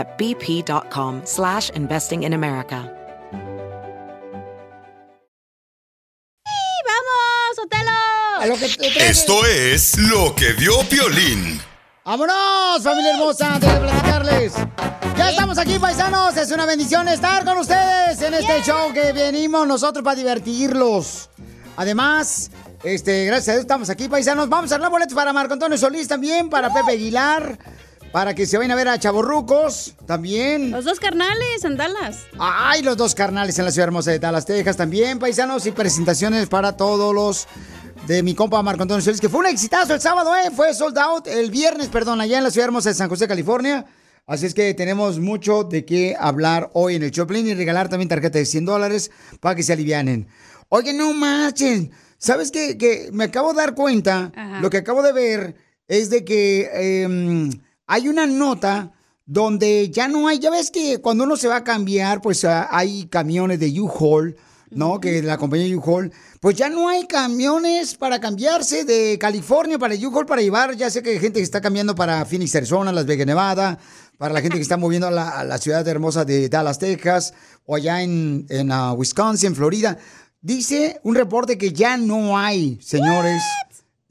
at bp.com slash investing in America. ¡Vamos, Otelo! Esto es lo que vio Piolín. ¡Vámonos, familia hermosa! Antes de platicarles. Ya estamos aquí, paisanos. Es una bendición estar con ustedes en este show que venimos nosotros para divertirlos. Además, este, gracias a Dios estamos aquí, paisanos. Vamos a dar boletos para Marco Antonio Solís también, para Pepe Aguilar, para que se vayan a ver a Chavorrucos también. Los dos carnales en Dallas. Ay, los dos carnales en la ciudad hermosa de Dallas, Texas también, paisanos, y presentaciones para todos los de mi compa Marco Antonio Solís, que fue un exitazo el sábado, ¿eh? Fue sold out el viernes, perdón, allá en la ciudad hermosa de San José, California. Así es que tenemos mucho de qué hablar hoy en el Choplin y regalar también tarjeta de 100 dólares para que se alivianen. Oye, no marchen. ¿Sabes qué? Que me acabo de dar cuenta, Ajá. lo que acabo de ver es de que em, hay una nota donde ya no hay, ya ves que cuando uno se va a cambiar, pues ah, hay camiones de U-Haul, ¿no? Que la compañía U-Haul, pues ya no hay camiones para cambiarse de California para U-Haul para llevar, ya sé que hay gente que está cambiando para Phoenix, Arizona, Las Vegas, Nevada, para la gente que está moviendo a la, a la ciudad hermosa de Dallas, Texas, o allá en, en ah, Wisconsin, Florida. Dice un reporte que ya no hay, señores.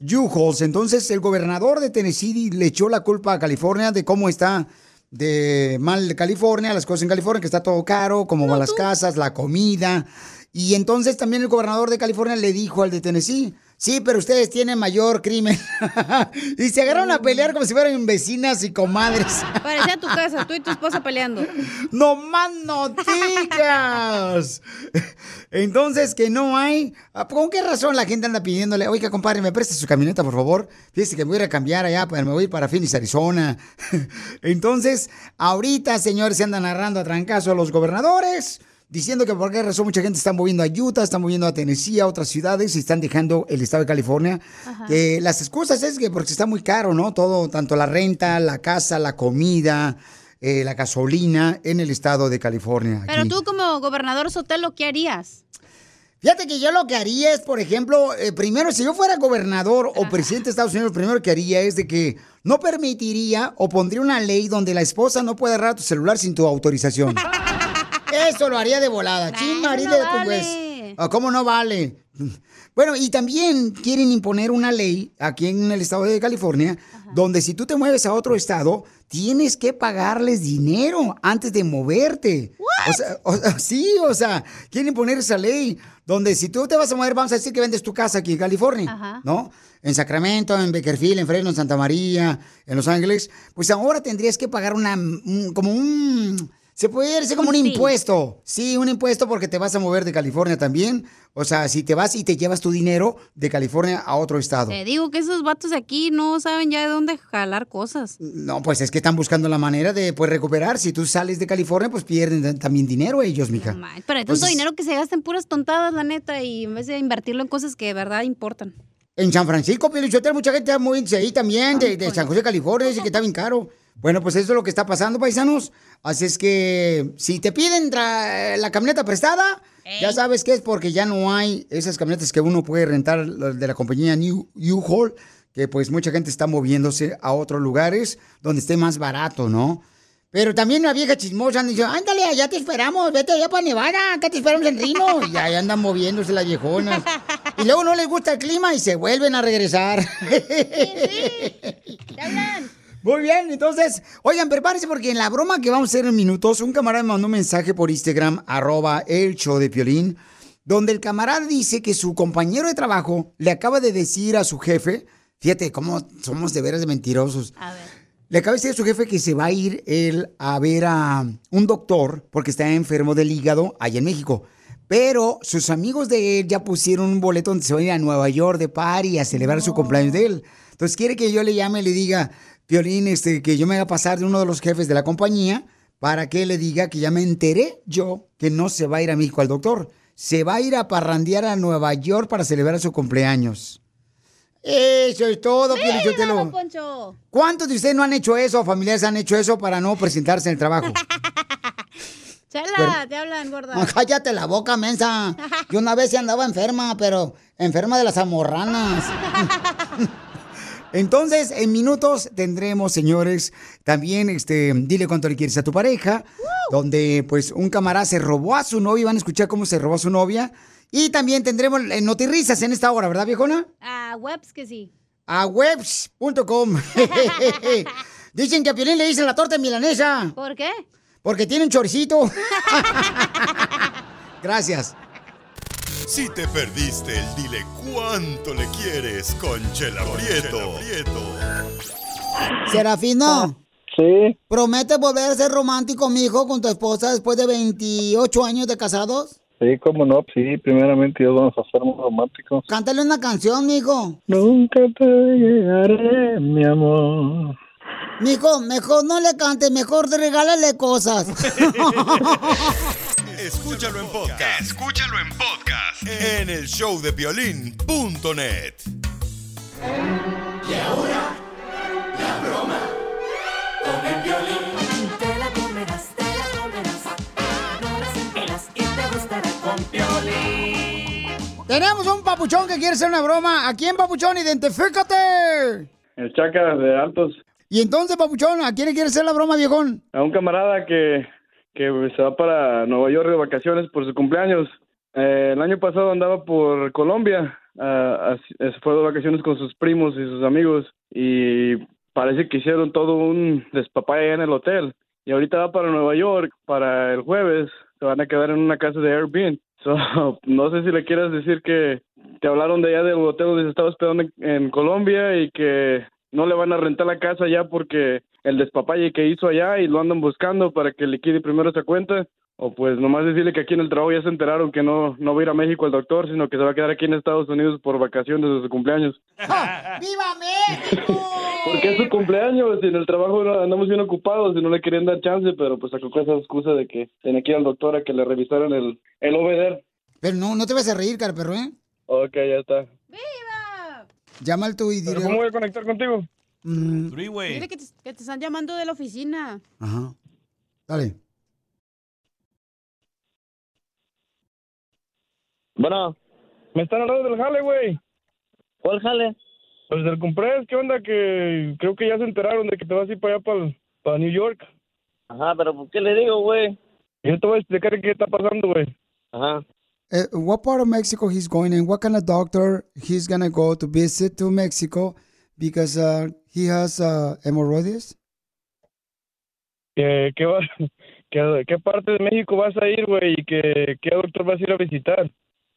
U-Hauls. Entonces, el gobernador de Tennessee le echó la culpa a California de cómo está de mal California, las cosas en California, que está todo caro, cómo van las casas, la comida. Y entonces también el gobernador de California le dijo al de Tennessee, sí, pero ustedes tienen mayor crimen. y se agarraron a pelear como si fueran vecinas y comadres. Parecía tu casa, tú y tu esposa peleando. ¡No más no digas! Entonces, que no hay. Ah, ¿Con qué razón la gente anda pidiéndole, oiga, compadre, me presta su camioneta, por favor? Fíjese que me voy a ir a cambiar allá, pues me voy a ir para Phoenix, Arizona. Entonces, ahorita, señores, se andan narrando a trancazo a los gobernadores, diciendo que por qué razón mucha gente está moviendo a Utah, está moviendo a Tennessee, a otras ciudades, y están dejando el estado de California. Que las excusas es que porque está muy caro, ¿no? Todo, tanto la renta, la casa, la comida. eh, la gasolina en el estado de California. Pero aquí. tú como gobernador Sotelo, ¿qué harías? Fíjate que yo lo que haría es, por ejemplo, eh, primero, si yo fuera gobernador o presidente de Estados Unidos, lo primero que haría es de que no permitiría o pondría una ley donde la esposa no puede agarrar tu celular sin tu autorización. Eso lo haría de volada. Chin, marido, no pues, vale. ah, ¿Cómo no vale? Bueno, y también quieren imponer una ley aquí en el estado de California, donde si tú te mueves a otro estado, tienes que pagarles dinero antes de moverte. O sea, o sea, sí, o sea, quieren imponer esa ley, donde si tú te vas a mover, vamos a decir que vendes tu casa aquí en California, Ajá. ¿no? En Sacramento, en Beckerfield, en Fresno, en Santa María, en Los Ángeles, pues ahora tendrías que pagar una, un- como un... Se puede decir como un Un impuesto. Sí, un impuesto porque te vas a mover de California también. O sea, si te vas y te llevas tu dinero de California a otro estado. Te digo que esos vatos de aquí no saben ya de dónde jalar cosas. No, pues es que están buscando la manera de pues, recuperar. Si tú sales de California, pues pierden también dinero ellos, mija. Ay, Pero hay tanto Entonces, dinero que se gasta en puras tontadas, la neta, y en vez de invertirlo en cosas que de verdad importan. En San Francisco, Pelichotel, mucha gente está moviéndose ahí también, de, de San José, California, dice que está bien caro. Bueno, pues eso es lo que está pasando, paisanos. Así es que si te piden la camioneta prestada, ya sabes que es porque ya no hay esas camionetas que uno puede rentar de la compañía New U-Haul, que pues mucha gente está moviéndose a otros lugares donde esté más barato, ¿no? Pero también la vieja chismosa anda diciendo, ándale, allá te esperamos, vete allá para Nevada, acá te esperamos en Rino. Y ahí andan moviéndose las viejonas. Y luego no les gusta el clima y se vuelven a regresar. ¿Te hablan? Muy bien, entonces, oigan, prepárense porque en la broma que vamos a hacer en minutos, un camarada me mandó un mensaje por Instagram, arroba el show de Piolín, donde el camarada dice que su compañero de trabajo le acaba de decir a su jefe, fíjate cómo somos de veras de mentirosos. A ver. Le acaba de decir a su jefe que se va a ir él a ver a un doctor porque está enfermo del hígado allá en México. Pero sus amigos de él ya pusieron un boleto donde se va a ir a Nueva York de party a celebrar su cumpleaños de él. Entonces quiere que yo le llame y le diga, Violín, este, que yo me haga pasar de uno de los jefes de la compañía para que le diga que ya me enteré yo que no se va a ir a México al doctor. Se va a ir a parrandear a Nueva York para celebrar su cumpleaños. Eso es todo, Mira, Piolichotelo. don Poncho. ¿Cuántos de ustedes no han hecho eso, familiares han hecho eso para no presentarse en el trabajo? Chela, te hablan, gorda. Cállate la boca, mensa. Yo una vez sí andaba enferma, pero enferma de las amorranas. Entonces, en minutos tendremos, señores, también, este, dile cuánto le quieres a tu pareja, donde, pues, un camarada se robó a su novia, van a escuchar cómo se robó a su novia, y también tendremos eh, notirrisas en esta hora, ¿verdad, viejona? A webs que sí. A webs.com. Dicen que a Piolín le dicen la torta milanesa. ¿Por qué? Porque tiene un choricito. Gracias. Si te perdiste el dile cuánto le quieres con Chela Prieto. Serafino, Sí, ¿promete volver a ser romántico, mijo, con tu esposa después de 28 años de casados? sí, cómo no, sí, primeramente Dios vamos a ser muy románticos. Cántale una canción, mijo. Nunca te llegaré, mi amor. Mijo, mejor no le cantes, mejor regálale cosas. Escúchalo en podcast. Escúchalo en podcast. En el showdepiolín.net. Te la comerás, te la comerás. No la sentirás y te gustará con Piolín. Tenemos un papuchón que quiere hacer una broma. ¿A quién, papuchón? Identifícate. El chaca de Altos, Y entonces, papuchón, ¿a quién le quiere hacer la broma, viejón? a un camarada que, que se va para Nueva York de vacaciones por su cumpleaños. Eh, el año pasado andaba por Colombia, ah, así- eh, se fue de vacaciones con sus primos y sus amigos y parece que hicieron todo un despapalle en el hotel. Y ahorita va para Nueva York para el jueves, se van a quedar en una casa de Airbnb. So, no sé si le quieras decir que te hablaron de allá del hotel donde se estaba hospedando en, en Colombia y que no le van a rentar la casa ya porque el despapalle que hizo allá y lo andan buscando para que liquide primero esa cuenta. O pues nomás decirle que aquí en el trabajo ya se enteraron que no, no va a ir a México el doctor, sino que se va a quedar aquí en Estados Unidos por vacaciones de su cumpleaños. ¡Viva México! Porque es su cumpleaños y en el trabajo no- andamos bien ocupados y no le querían dar chance, pero pues sacó esa excusa de que tenía que ir al doctor a que le revisaran el, el OBD. Pero no, no te vas a reír, cara perro, ¿eh? Ok, ya está. Llama al tu y dile... ¿Pero cómo voy a conectar contigo? Mm, Dile que te, que te están llamando de la oficina. Ajá. Dale. Bueno. Me están hablando del jale, güey. ¿Cuál jale? Pues del cumpleaños, ¿qué onda? Que creo que ya se enteraron de que te vas a ir para allá, para, para New York. Ajá, pero ¿por qué le digo, güey? Yo te voy a explicar qué está pasando, güey. Ajá. Uh, what part of Mexico he's going and what kind of doctor he's gonna go to visit to Mexico because uh, he has uh, hemorrhoids? ¿Qué, qué, va- qué, qué parte de México vas a ir, güey? ¿Y qué, qué doctor vas a ir a visitar?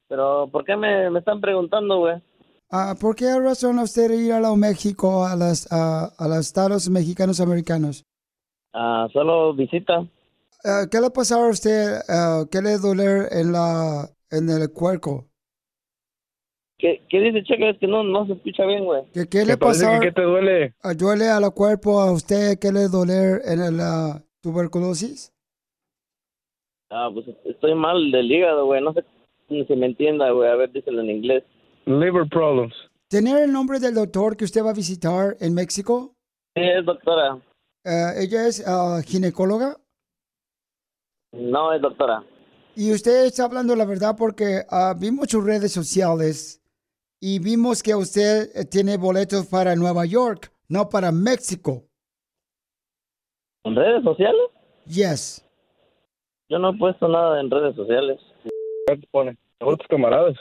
Pero ¿por qué me, me están preguntando, güey? Ah, ¿Por qué razón usted ir a la México, a, las, a, a los estados mexicanos americanos? Ah, solo visita. Ah, ¿Qué le pasó a usted? ah, ¿Qué le doler en, la, en el cuerpo? ¿Qué, qué dice, Checa? Es que no, no se escucha bien, güey. ¿Qué, qué le que qué te duele? Ah, ¿Duele al cuerpo a usted? ¿Qué le doler en la tuberculosis? Ah, pues estoy mal del hígado, güey. No sé si se me entienda, güey. A ver, díselo en inglés. Liver problems. ¿Tener el nombre del doctor que usted va a visitar en México? Sí, es doctora. Eh, ella es ah, ginecóloga No, es doctora. Y usted está hablando la verdad porque ah, vimos sus redes sociales y vimos que usted eh, tiene boletos para Nueva York, no para México. ¿En redes sociales? Yes. Yo no he puesto nada en redes sociales. ¿Qué te pone? Otros camaradas.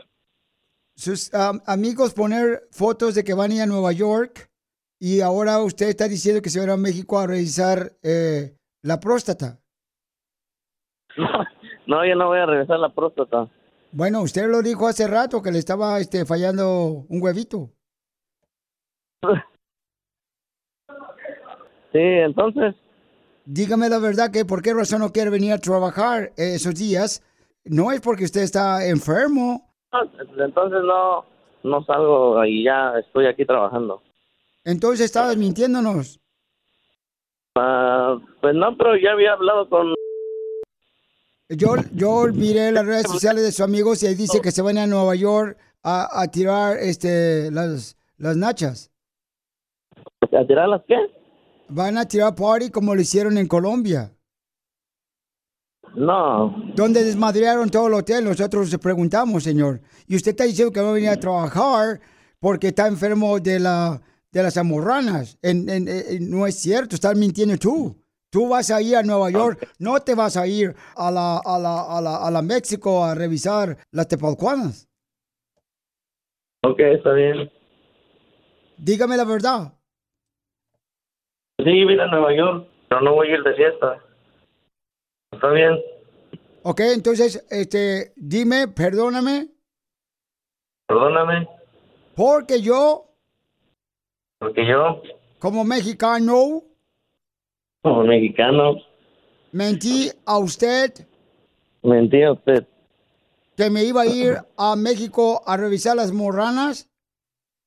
Sus ah, amigos poner fotos de que van a ir a Nueva York y ahora usted está diciendo que se va a ir a México a revisar eh, la próstata. No, yo no voy a regresar la próstata. Bueno, usted lo dijo hace rato que le estaba este, fallando un huevito. Sí, entonces, Dígame la verdad que por qué razón no quiere venir a trabajar esos días. No es porque usted está enfermo. entonces no, no salgo y ya estoy aquí trabajando. Entonces estabas mintiéndonos. Ah, pues no, pero ya había hablado con... Yo, yo miré las redes sociales de sus amigos y ahí dice que se van a Nueva York a, a tirar este las, las nachas. ¿A tirar las qué? Van a tirar party como lo hicieron en Colombia. No, Donde desmadrearon todo el hotel, nosotros le preguntamos, señor. Y usted está diciendo que va a venir a trabajar porque está enfermo de la de las amorranas. En- en- en- no es cierto, estás mintiendo tú. Tú vas a ir a Nueva York, no te vas a ir a la, a la, a la, a la México a revisar las tepalcuanas. ok, está bien. Dígame la verdad. Sí, vine a Nueva York, pero no voy a ir de fiesta. Está bien. Ok, entonces, este, dime, perdóname, Perdóname, porque yo, porque yo, como mexicano, como mexicano, mentí a usted mentí a usted. que me iba a ir a México a revisar las morranas.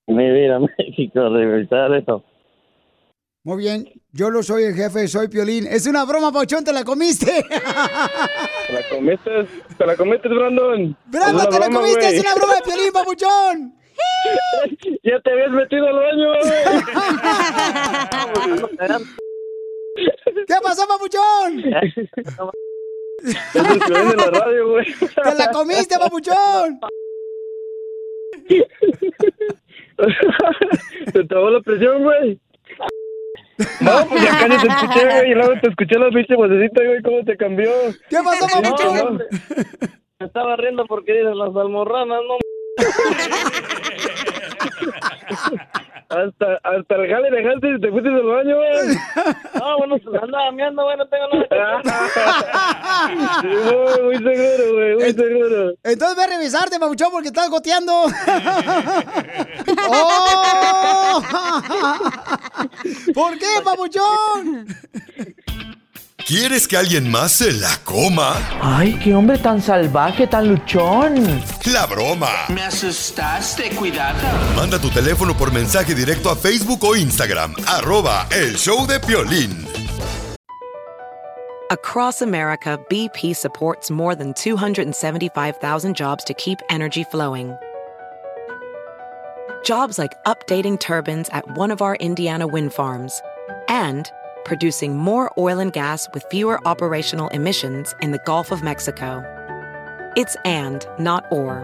Me iba a ir a México a revisar eso. Muy bien, yo lo soy el jefe, soy Piolín. Es una broma, Pauchón, te la comiste. ¿Te la comiste? ¿Te la comiste, Brandon? ¡Bravo, Es una te la broma, comiste! güey. ¡Es una broma de Piolín, papuchón! Ya te habías metido al baño, ¿Qué pasó, papuchón? Es el Piolín de la radio, güey. ¡Te la comiste, papuchón! Te trabó la presión, güey. No, pues ya casi te escuché, güey, y luego te escuché la pinche vocecita, güey, cómo te cambió. ¿Qué pasó, papuchón? Me estaba riendo porque dices las almorranas, no. Hasta, hasta el jale dejaste y te fuiste al baño, güey. No, bueno, pues andaba meando, güey, no tengo nada Sí, güey, muy seguro, güey, muy seguro. Entonces ve a revisarte, papuchón, porque estás goteando. ¡Oh! ¿Por qué, papuchón? ¿Quieres que alguien más se la coma? Ay, qué hombre tan salvaje, tan luchón. La broma. Me asustaste, cuidado. Manda tu teléfono por mensaje directo a Facebook o Instagram, arroba el show de Piolín. Across America, BP supports more than 275,000 jobs to keep energy flowing. Jobs like updating turbines at one of our Indiana wind farms and producing more oil and gas with fewer operational emissions in the Gulf of Mexico. It's and, not or.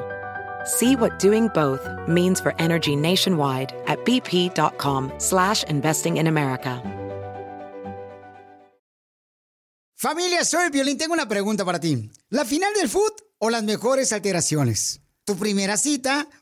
See what doing both means for energy nationwide at bp.com slash investing in America. Familia, soy Violín. Tengo una pregunta para ti. ¿La final del foot o las mejores alteraciones? ¿Tu primera cita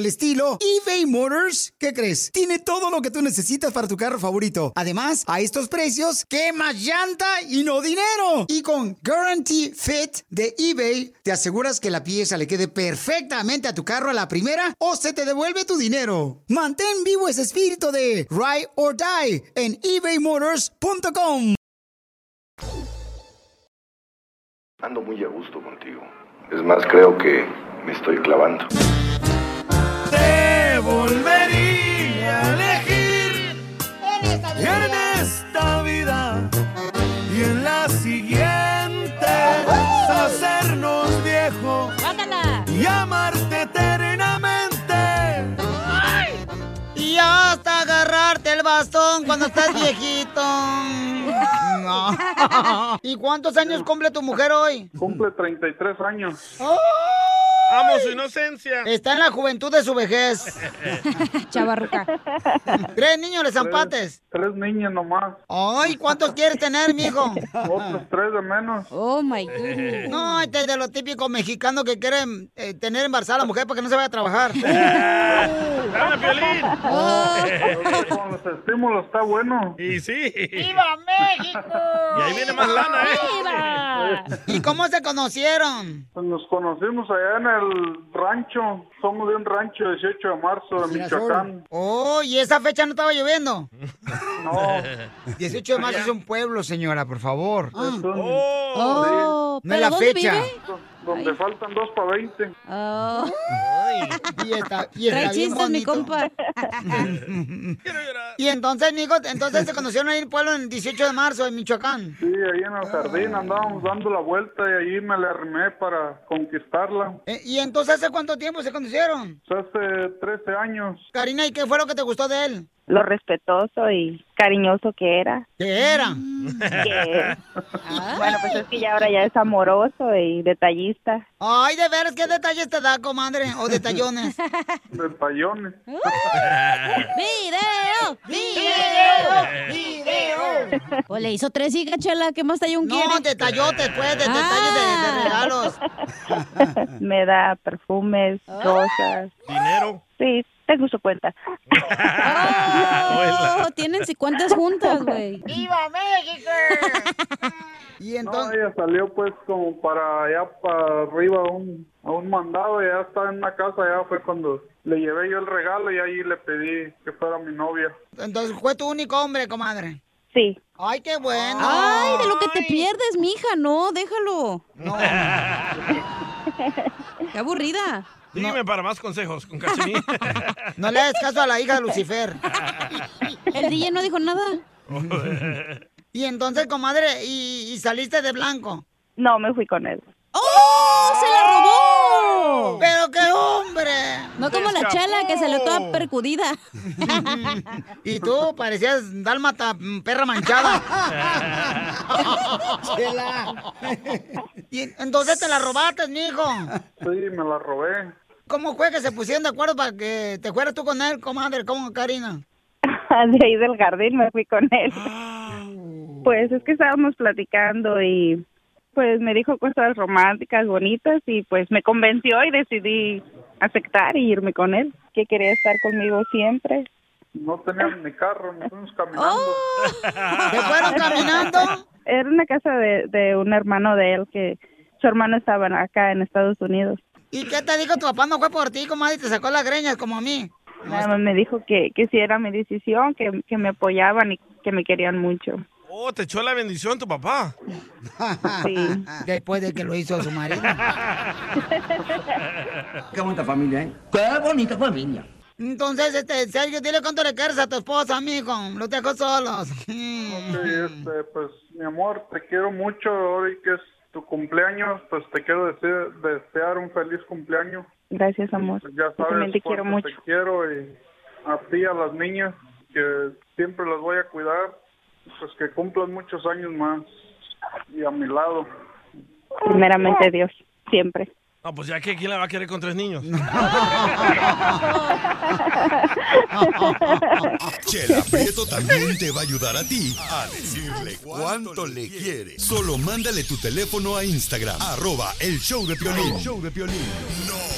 el estilo, eBay Motors, ¿qué crees? Tiene todo lo que tú necesitas para tu carro favorito. Además, a estos precios, ¿qué más llanta y no dinero? Y con Guarantee Fit de eBay, te aseguras que la pieza le quede perfectamente a tu carro a la primera o se te devuelve tu dinero. Mantén vivo ese espíritu de Ride or Die en ebaymotors.com. Ando muy a gusto contigo. Es más, creo que me estoy clavando. Te volvería a elegir en esta vida y en la siguiente hacernos viejos y amarte eternamente. Bastón cuando estás viejito. No. ¿Y cuántos años cumple tu mujer hoy? Cumple 33 años. Amo su inocencia. Está en la juventud de su vejez. Chavarruca. Tres niños de zampates. Tres niños nomás. Ay, ¿cuántos quieres tener, mijo? Otros tres de menos. Oh, my goodness. No, este es de los típicos mexicanos que quieren eh, tener embarazada a la mujer para que no se vaya a trabajar. ¡Dame, Piolín! Con los estímulos está bueno. Y sí. ¡Viva México! Y ahí viene más lana, ¿eh? ¿Y cómo se conocieron? Pues nos conocimos allá en el rancho. Somos de un rancho 18 de marzo de Michoacán. Oh, ¿y esa fecha no estaba lloviendo? No. 18 de marzo es un pueblo, señora, por favor. Es un- Oh, No es ¿pero la dónde fecha. vive? Donde faltan dos para 20. Oh. Y está, y está Trae bien chistes, mi bonito. compa. Y entonces, mijo, entonces se conocieron ahí en el pueblo el 18 de marzo en Michoacán. Sí, ahí en el jardín andábamos dando la vuelta y ahí me la arrimé para conquistarla. Eh, ¿Y entonces hace cuánto tiempo se conocieron? Pues Hace 13 años. Karina, ¿y qué fue lo que te gustó de él? Lo respetuoso y cariñoso que era. ¿Qué era? Que- bueno, pues es que ya ahora ya es amoroso y detallista. Ay, de veras, ¿qué detalles te da, comadre? O detallones. Detallones. ¡Video! ¡Video! ¡Video! Pues le hizo tres hijas, chela. ¿Qué más tallón No, quiere? detallotes, pues, de detalles de, de regalos. Me da perfumes, rosas. Dinero. Sí, tengo su cuenta. Oh, tienen si cuántas juntas, güey. ¡Viva México! Y No, entonces, ella salió pues como para allá para arriba a un, a un mandado y ya estaba en una casa, ya fue cuando le llevé yo el regalo y ahí le pedí que fuera mi novia. entonces fue tu único hombre, comadre. Sí. Ay, qué bueno. Ay, de lo que te pierdes, mija. No, déjalo. No. Qué aburrida. Dígame para más consejos con Cachanilla. No le hagas caso a la hija de Lucifer. El DJ no dijo nada. Y entonces, comadre, ¿y, y saliste de blanco? No, me fui con él. ¡Oh! ¡Se la robó! ¡Pero qué hombre! No como la chela que salió toda percudida. Y tú parecías dálmata, perra manchada. Chela. Y entonces te la robaste, mijo. Sí, me la robé. ¿Cómo fue que se pusieron de acuerdo para que te fueras tú con él, comadre? ¿Cómo, Karina? De ahí del jardín me fui con él. Pues es que estábamos platicando y pues me dijo cosas románticas, bonitas y pues me convenció y decidí aceptar y irme con él, que quería estar conmigo siempre. No teníamos ni carro, nos fuimos caminando. ¿Se fueron caminando? Era una casa de, de un hermano de él que su hermano estaba acá en Estados Unidos. ¿Y qué te dijo tu papá? No fue por ti, comadre, y te sacó las greñas como a mí. Nada más me dijo que, que si era mi decisión, que, que me apoyaban y que me querían mucho. Oh, te echó la bendición tu papá. Sí. Después de que lo hizo su marido. Qué bonita familia, ¿eh? Qué bonita familia. Entonces, este, Sergio, dile cuánto le quieres a tu esposa, mijo. Los dejó solos. Sí, este, pues mi amor, te quiero mucho. Hoy que es tu cumpleaños, pues te quiero desear, desear un feliz cumpleaños. Gracias, amor. Pues ya Yo también sabes te quiero mucho. te quiero y a ti, a las niñas, que siempre las voy a cuidar. Pues que cumplan muchos años más y a mi lado. Primeramente Dios, siempre. No, pues ya que quién la va a querer con tres niños. Chela Prieto también te va a ayudar a ti a decirle cuánto le quiere. Solo mándale tu teléfono a Instagram, arroba el show de Piolín. Show de Piolín. No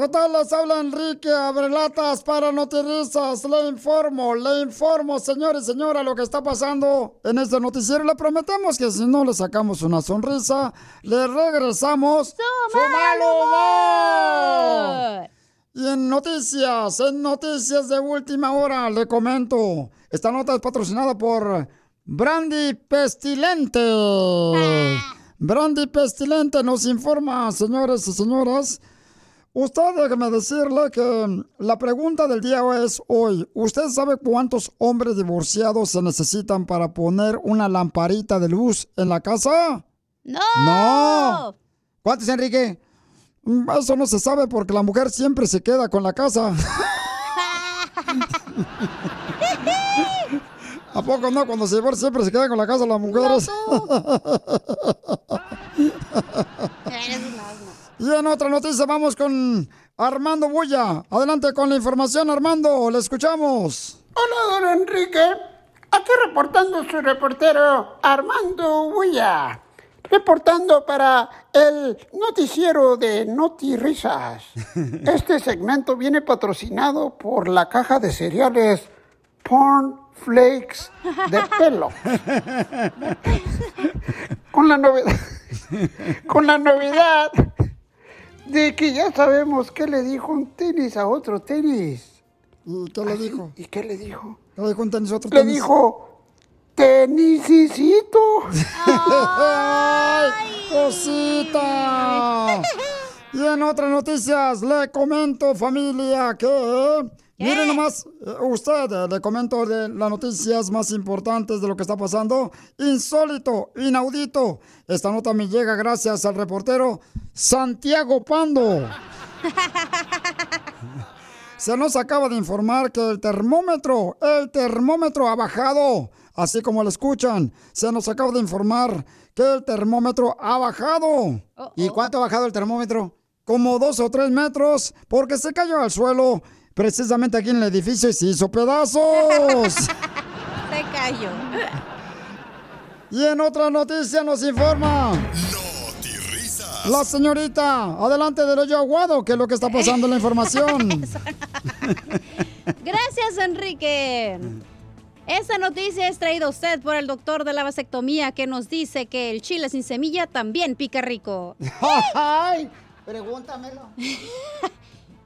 ¿Qué tal? Les habla Enrique Abrelatas para Notirizas. Le informo, le informo, señores y señoras, lo que está pasando en este noticiero. Le prometemos que si no le sacamos una sonrisa, le regresamos su, mal humor. Y en noticias, en noticias de última hora, le comento. Esta nota es patrocinada por Brandy Pestilente. Brandy Pestilente nos informa, señores y señoras. Usted déjeme decirle que la pregunta del día es hoy. ¿Usted sabe cuántos hombres divorciados se necesitan para poner una lamparita de luz en la casa? ¡No! No. ¿Cuántos, Enrique? Mm, Eso no se sabe porque la mujer siempre se queda con la casa. ¿A poco no? Cuando se divorcia siempre se queda con la casa las mujeres. y en otra noticia vamos con Armando Bulla. Adelante con la información, Armando. Le escuchamos. Hola, don Enrique. Aquí reportando su reportero Armando Huilla. Reportando para el noticiero de Noti Risas. Este segmento viene patrocinado por la caja de cereales Porn Flakes de pelo. Con la novedad. Con la novedad de que ya sabemos qué le dijo un tenis a otro tenis. ¿Y qué le dijo? ¿Y qué le dijo? ¿Qué le dijo un tenis a otro Le tenis? dijo, tenisicito. ¡Ay, cosita! Y en otras noticias, le comento, familia, que... Miren nomás, eh, usted, eh, le comento de las noticias más importantes de lo que está pasando. Insólito, inaudito. Esta nota me llega gracias al reportero Santiago Pando. Se nos acaba de informar que el termómetro, el termómetro ha bajado, así como lo escuchan. Se nos acaba de informar que el termómetro ha bajado. ¿Y cuánto ha bajado el termómetro? Como dos o tres metros, porque se cayó al suelo precisamente aquí en el edificio y se hizo pedazos. Se cayó. y en otra noticia nos informa. La señorita, adelante del hoyo aguado, que es lo que está pasando en la información. Gracias, Enrique. Esta noticia es traída a usted por el doctor de la vasectomía que nos dice que el chile sin semilla también pica rico. ¡Ay! Pregúntamelo.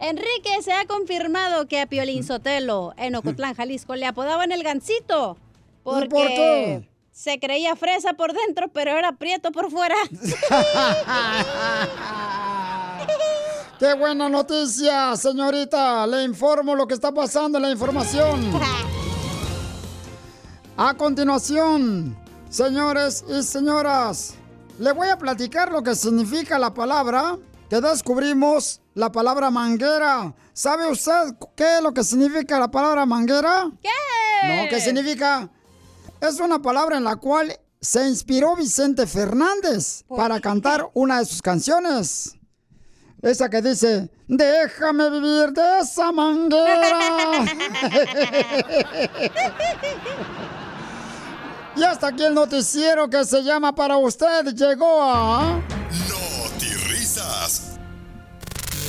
Enrique, se ha confirmado que a Piolín Sotelo en Ocotlán, Jalisco, le apodaban el gancito. Porque por qué? se creía fresa por dentro, pero era prieto por fuera. ¡Qué buena noticia, señorita! Le informo lo que está pasando en la información. A continuación, señores y señoras, le voy a platicar lo que significa la palabra descubrimos, la palabra manguera. ¿Sabe usted qué es lo que significa la palabra manguera? ¿Qué? No, ¿qué significa? Es una palabra en la cual se inspiró Vicente Fernández para cantar una de sus canciones. Esa que dice, déjame vivir de esa manguera. y hasta aquí el noticiero que se llama para usted llegó a...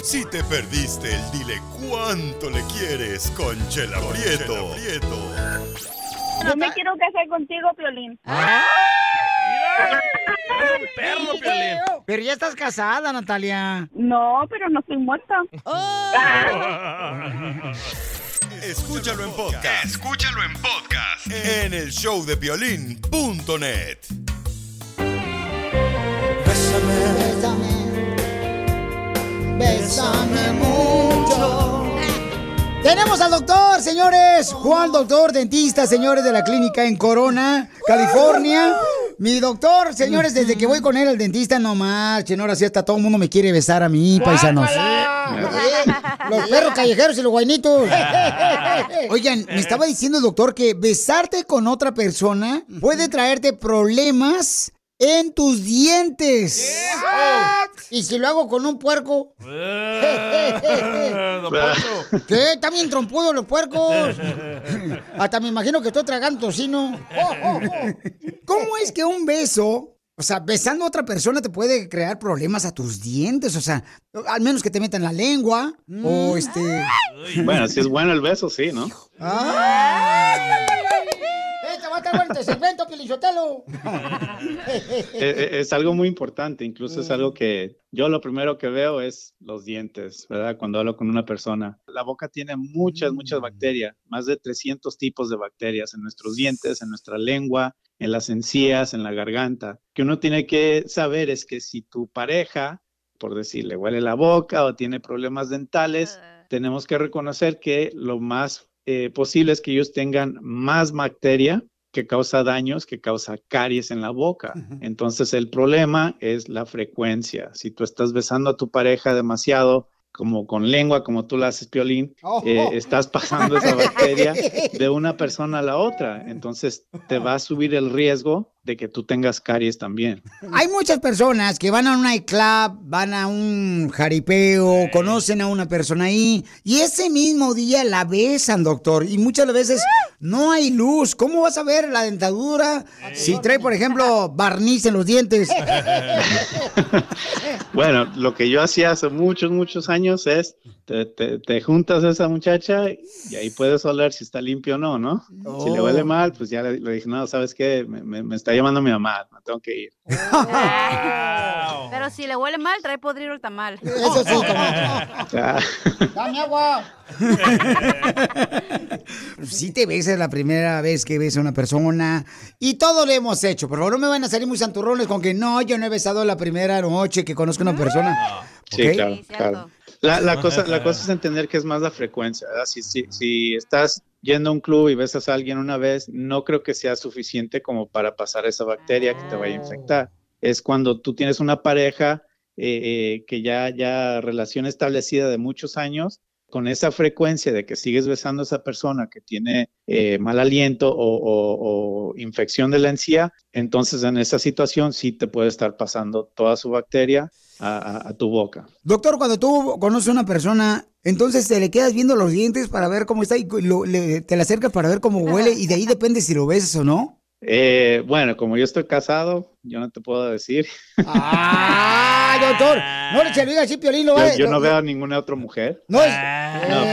Si te perdiste el dile cuánto le quieres con Chela Prieto. Yo me quiero casar contigo, Piolín. perro, Piolín. Pero ya estás casada, Natalia. No, pero no estoy muerta. Escúchalo en podcast. Escúchalo en podcast. En el showdepiolín.net. Bésame mucho. Tenemos al doctor, señores. Juan, doctor, dentista, señores de la clínica en Corona, California. Mi doctor, señores, desde que voy con él al dentista, no marchen. Ahora sí, hasta todo el mundo me quiere besar a mí, paisanos. Los perros callejeros y los guainitos. Oigan, me estaba diciendo el doctor que besarte con otra persona puede traerte problemas en tus dientes. Y si lo hago con un puerco. Poncho. ¿Qué? ¿Están bien trompudos los puercos? Hasta me imagino que estoy tragando tocino. ¿Cómo es que un beso, o sea, besando a otra persona te puede crear problemas a tus dientes? O sea, al menos que te metan la lengua o este... Bueno, si es bueno el beso, sí, ¿no? ¡Ay! ¡Este va a estar bueno este segmento, Pilichotelo! Eh, eh, Es, algo muy importante, incluso es algo que yo lo primero que veo es los dientes, ¿verdad? Cuando hablo con una persona. La boca tiene muchas, muchas bacterias, más de 300 tipos de bacterias en nuestros dientes, en nuestra lengua, en las encías, en la garganta. Que uno tiene que saber es que si tu pareja, por decirle, huele la boca o tiene problemas dentales, tenemos que reconocer que lo más eh, posible es que ellos tengan más bacteria que causa daños, que causa caries en la boca. Entonces el problema es la frecuencia. Si tú estás besando a tu pareja demasiado, como con lengua, como tú la haces, Piolín, Oh. eh, estás pasando esa bacteria de una persona a la otra. Entonces te va a subir el riesgo de que tú tengas caries también. Hay muchas personas que van a un nightclub, van a un jaripeo, conocen a una persona ahí y ese mismo día la besan, doctor. Y muchas veces no hay luz. ¿Cómo vas a ver la dentadura si trae, por ejemplo, barniz en los dientes? Bueno, lo que yo hacía hace muchos, muchos años es, te, te- te juntas a esa muchacha y ahí puedes oler si está limpio o no, ¿no? Si le huele Oh. mal, pues ya le, le dije, no, ¿sabes qué? Me, me- me está llamando mi mamá, me tengo que ir. Pero si le huele mal, trae podrido el tamal. Eso sí, Ya. ¡Dame agua! Si te besas la primera vez que ves a una persona y todo lo hemos hecho. Por favor, no me van a salir muy santurrones con que no, yo no he besado la primera noche que conozco a una persona. Sí, claro, claro. La, la cosa, la cosa es entender que es más la frecuencia, ¿verdad? Si, si, si estás yendo a un club y besas a alguien una vez, no creo que sea suficiente como para pasar esa bacteria que te vaya a infectar. Es cuando tú tienes una pareja eh, eh, que ya, ya relación establecida de muchos años, con esa frecuencia de que sigues besando a esa persona que tiene eh, mal aliento o, o- o infección de la encía, entonces en esa situación sí te puede estar pasando toda su bacteria a- a- a tu boca. Doctor, cuando tú conoces a una persona, entonces te le quedas viendo los dientes para ver cómo está y lo- le- te le acercas para ver cómo huele y de ahí depende si lo besas o no. Eh, bueno, como yo estoy casado, yo no te puedo decir. ¡Ah, doctor! No le se lo así, Piolín, lo va Yo, yo no lo- veo a ninguna otra mujer. No es... No,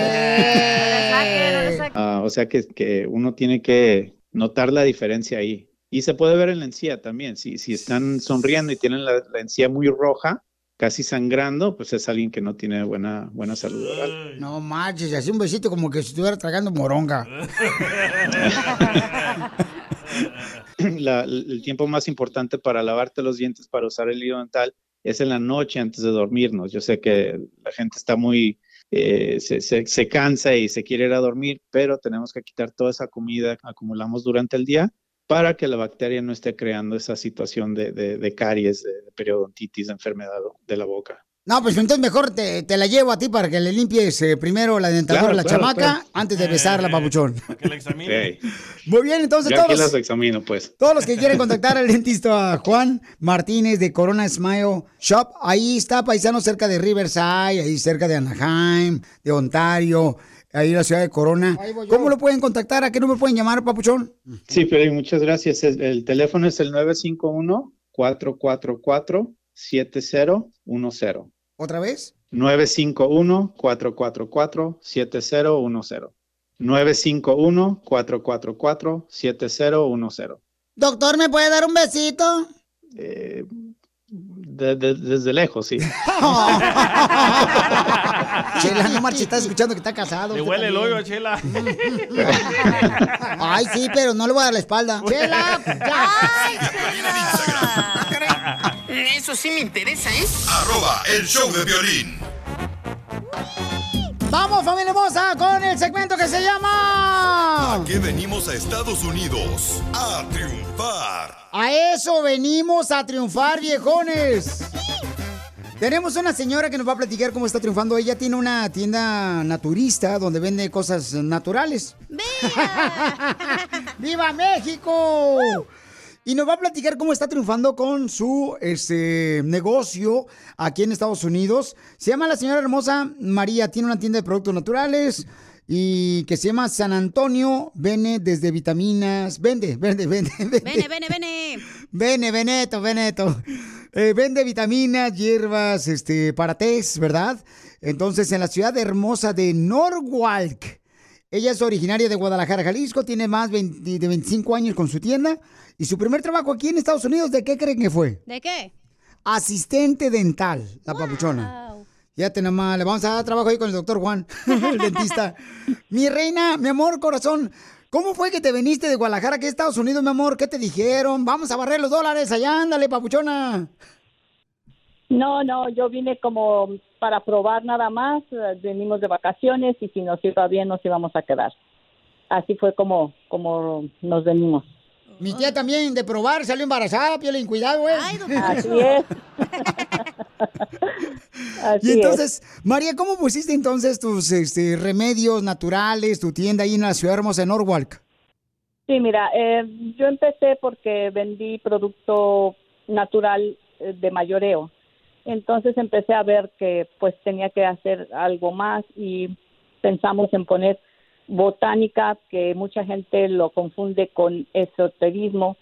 Ah, o sea que, que uno tiene que notar la diferencia ahí. Y se puede ver en la encía también. Si, si están sonriendo y tienen la, la encía muy roja, casi sangrando, pues es alguien que no tiene buena, buena salud oral. No manches, así un besito como que si estuviera tragando moronga. La- el tiempo más importante para lavarte los dientes, para usar el hilo dental, es en la noche antes de dormirnos. Yo sé que la gente está muy, eh, se, se- se cansa y se quiere ir a dormir, pero tenemos que quitar toda esa comida que acumulamos durante el día para que la bacteria no esté creando esa situación de, de- de caries, de, de periodontitis, de enfermedad de la boca. No, pues entonces mejor te, te la llevo a ti para que le limpies eh, primero la dentadura Claro, a la claro, chamaca claro. antes de besarla, papuchón. Ok. Muy bien, entonces Yo aquí todos, las examino, pues. todos los que quieren contactar al dentista Juan Martínez de Corona Smile Shop, ahí está, paisano, cerca de Riverside, ahí cerca de Anaheim, de Ontario, ahí en la ciudad de Corona. ¿Cómo lo pueden contactar? ¿A qué número pueden llamar, papuchón? Sí, pero muchas gracias. El, el teléfono es el 951-444-7010. ¿Otra vez? 951-444-7010. 951-444-7010. Doctor, ¿me puede dar un besito? Eh, de- de- desde lejos, sí. Chela, no marches, estás escuchando que está casado. Le huele el también. hoyo a Chela. Ay, sí, pero no le voy a dar la espalda. Chela, Eso sí me interesa, ¿eh? Arroba el show de violín. Vamos, familia hermosa, con el segmento que se llama... Que venimos a Estados Unidos a triunfar. A eso venimos a triunfar, viejones. Tenemos una señora que nos va a platicar cómo está triunfando. Ella tiene una tienda naturista donde vende cosas naturales. ¡Viva México! Y nos va a platicar cómo está triunfando con su este, negocio aquí en Estados Unidos. Se llama la señora hermosa María. Tiene una tienda de productos naturales y que se llama San Antonio. Vende desde vitaminas. Vende, vende, vende. Vende, Vene, vene, vene. Vene, Veneto, Veneto. Eh, vende vitaminas, hierbas, este, para tés, ¿verdad? Entonces, en la ciudad hermosa de Norwalk. Ella es originaria de Guadalajara, Jalisco, tiene más 20 de 25 años con su tienda. Y su primer trabajo aquí en Estados Unidos, ¿de qué creen que fue? ¿De qué? Asistente dental, la papuchona. Ya tenemos, le vamos a dar trabajo ahí con el doctor Juan, el dentista. Mi reina, mi amor, corazón, ¿cómo fue que te viniste de Guadalajara aquí a Estados Unidos, mi amor? ¿Qué te dijeron? Vamos a barrer los dólares allá, ándale, papuchona. No, no, yo vine como para probar nada más, eh, venimos de vacaciones y si nos iba bien nos íbamos a quedar. Así fue como, como nos venimos. Mi tía también de probar salió embarazada, Piolín, cuidado, güey. Así es. Así y es. entonces, María, ¿cómo pusiste entonces tus este, remedios naturales, tu tienda ahí en la ciudad hermosa de Norwalk? Sí, mira, eh, yo empecé porque vendí producto natural eh, de mayoreo. Entonces empecé a ver que pues tenía que hacer algo más y pensamos en poner botánica, que mucha gente lo confunde con esoterismo.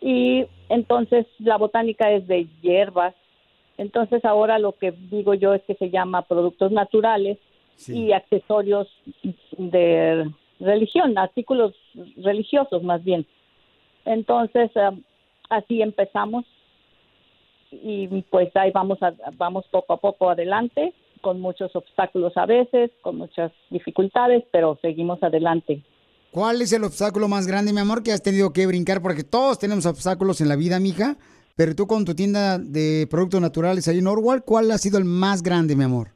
Y entonces la botánica es de hierbas. Entonces ahora lo que digo yo es que se llama productos naturales y accesorios de religión, artículos religiosos más bien. Entonces um, así empezamos y pues ahí vamos a, vamos poco a poco adelante con muchos obstáculos a veces, con muchas dificultades, pero seguimos adelante. ¿Cuál es el obstáculo más grande, mi amor, que has tenido que brincar? Porque todos tenemos obstáculos en la vida, mija. Pero tú con tu tienda de productos naturales ahí en Norwalk, ¿cuál ha sido el más grande, mi amor?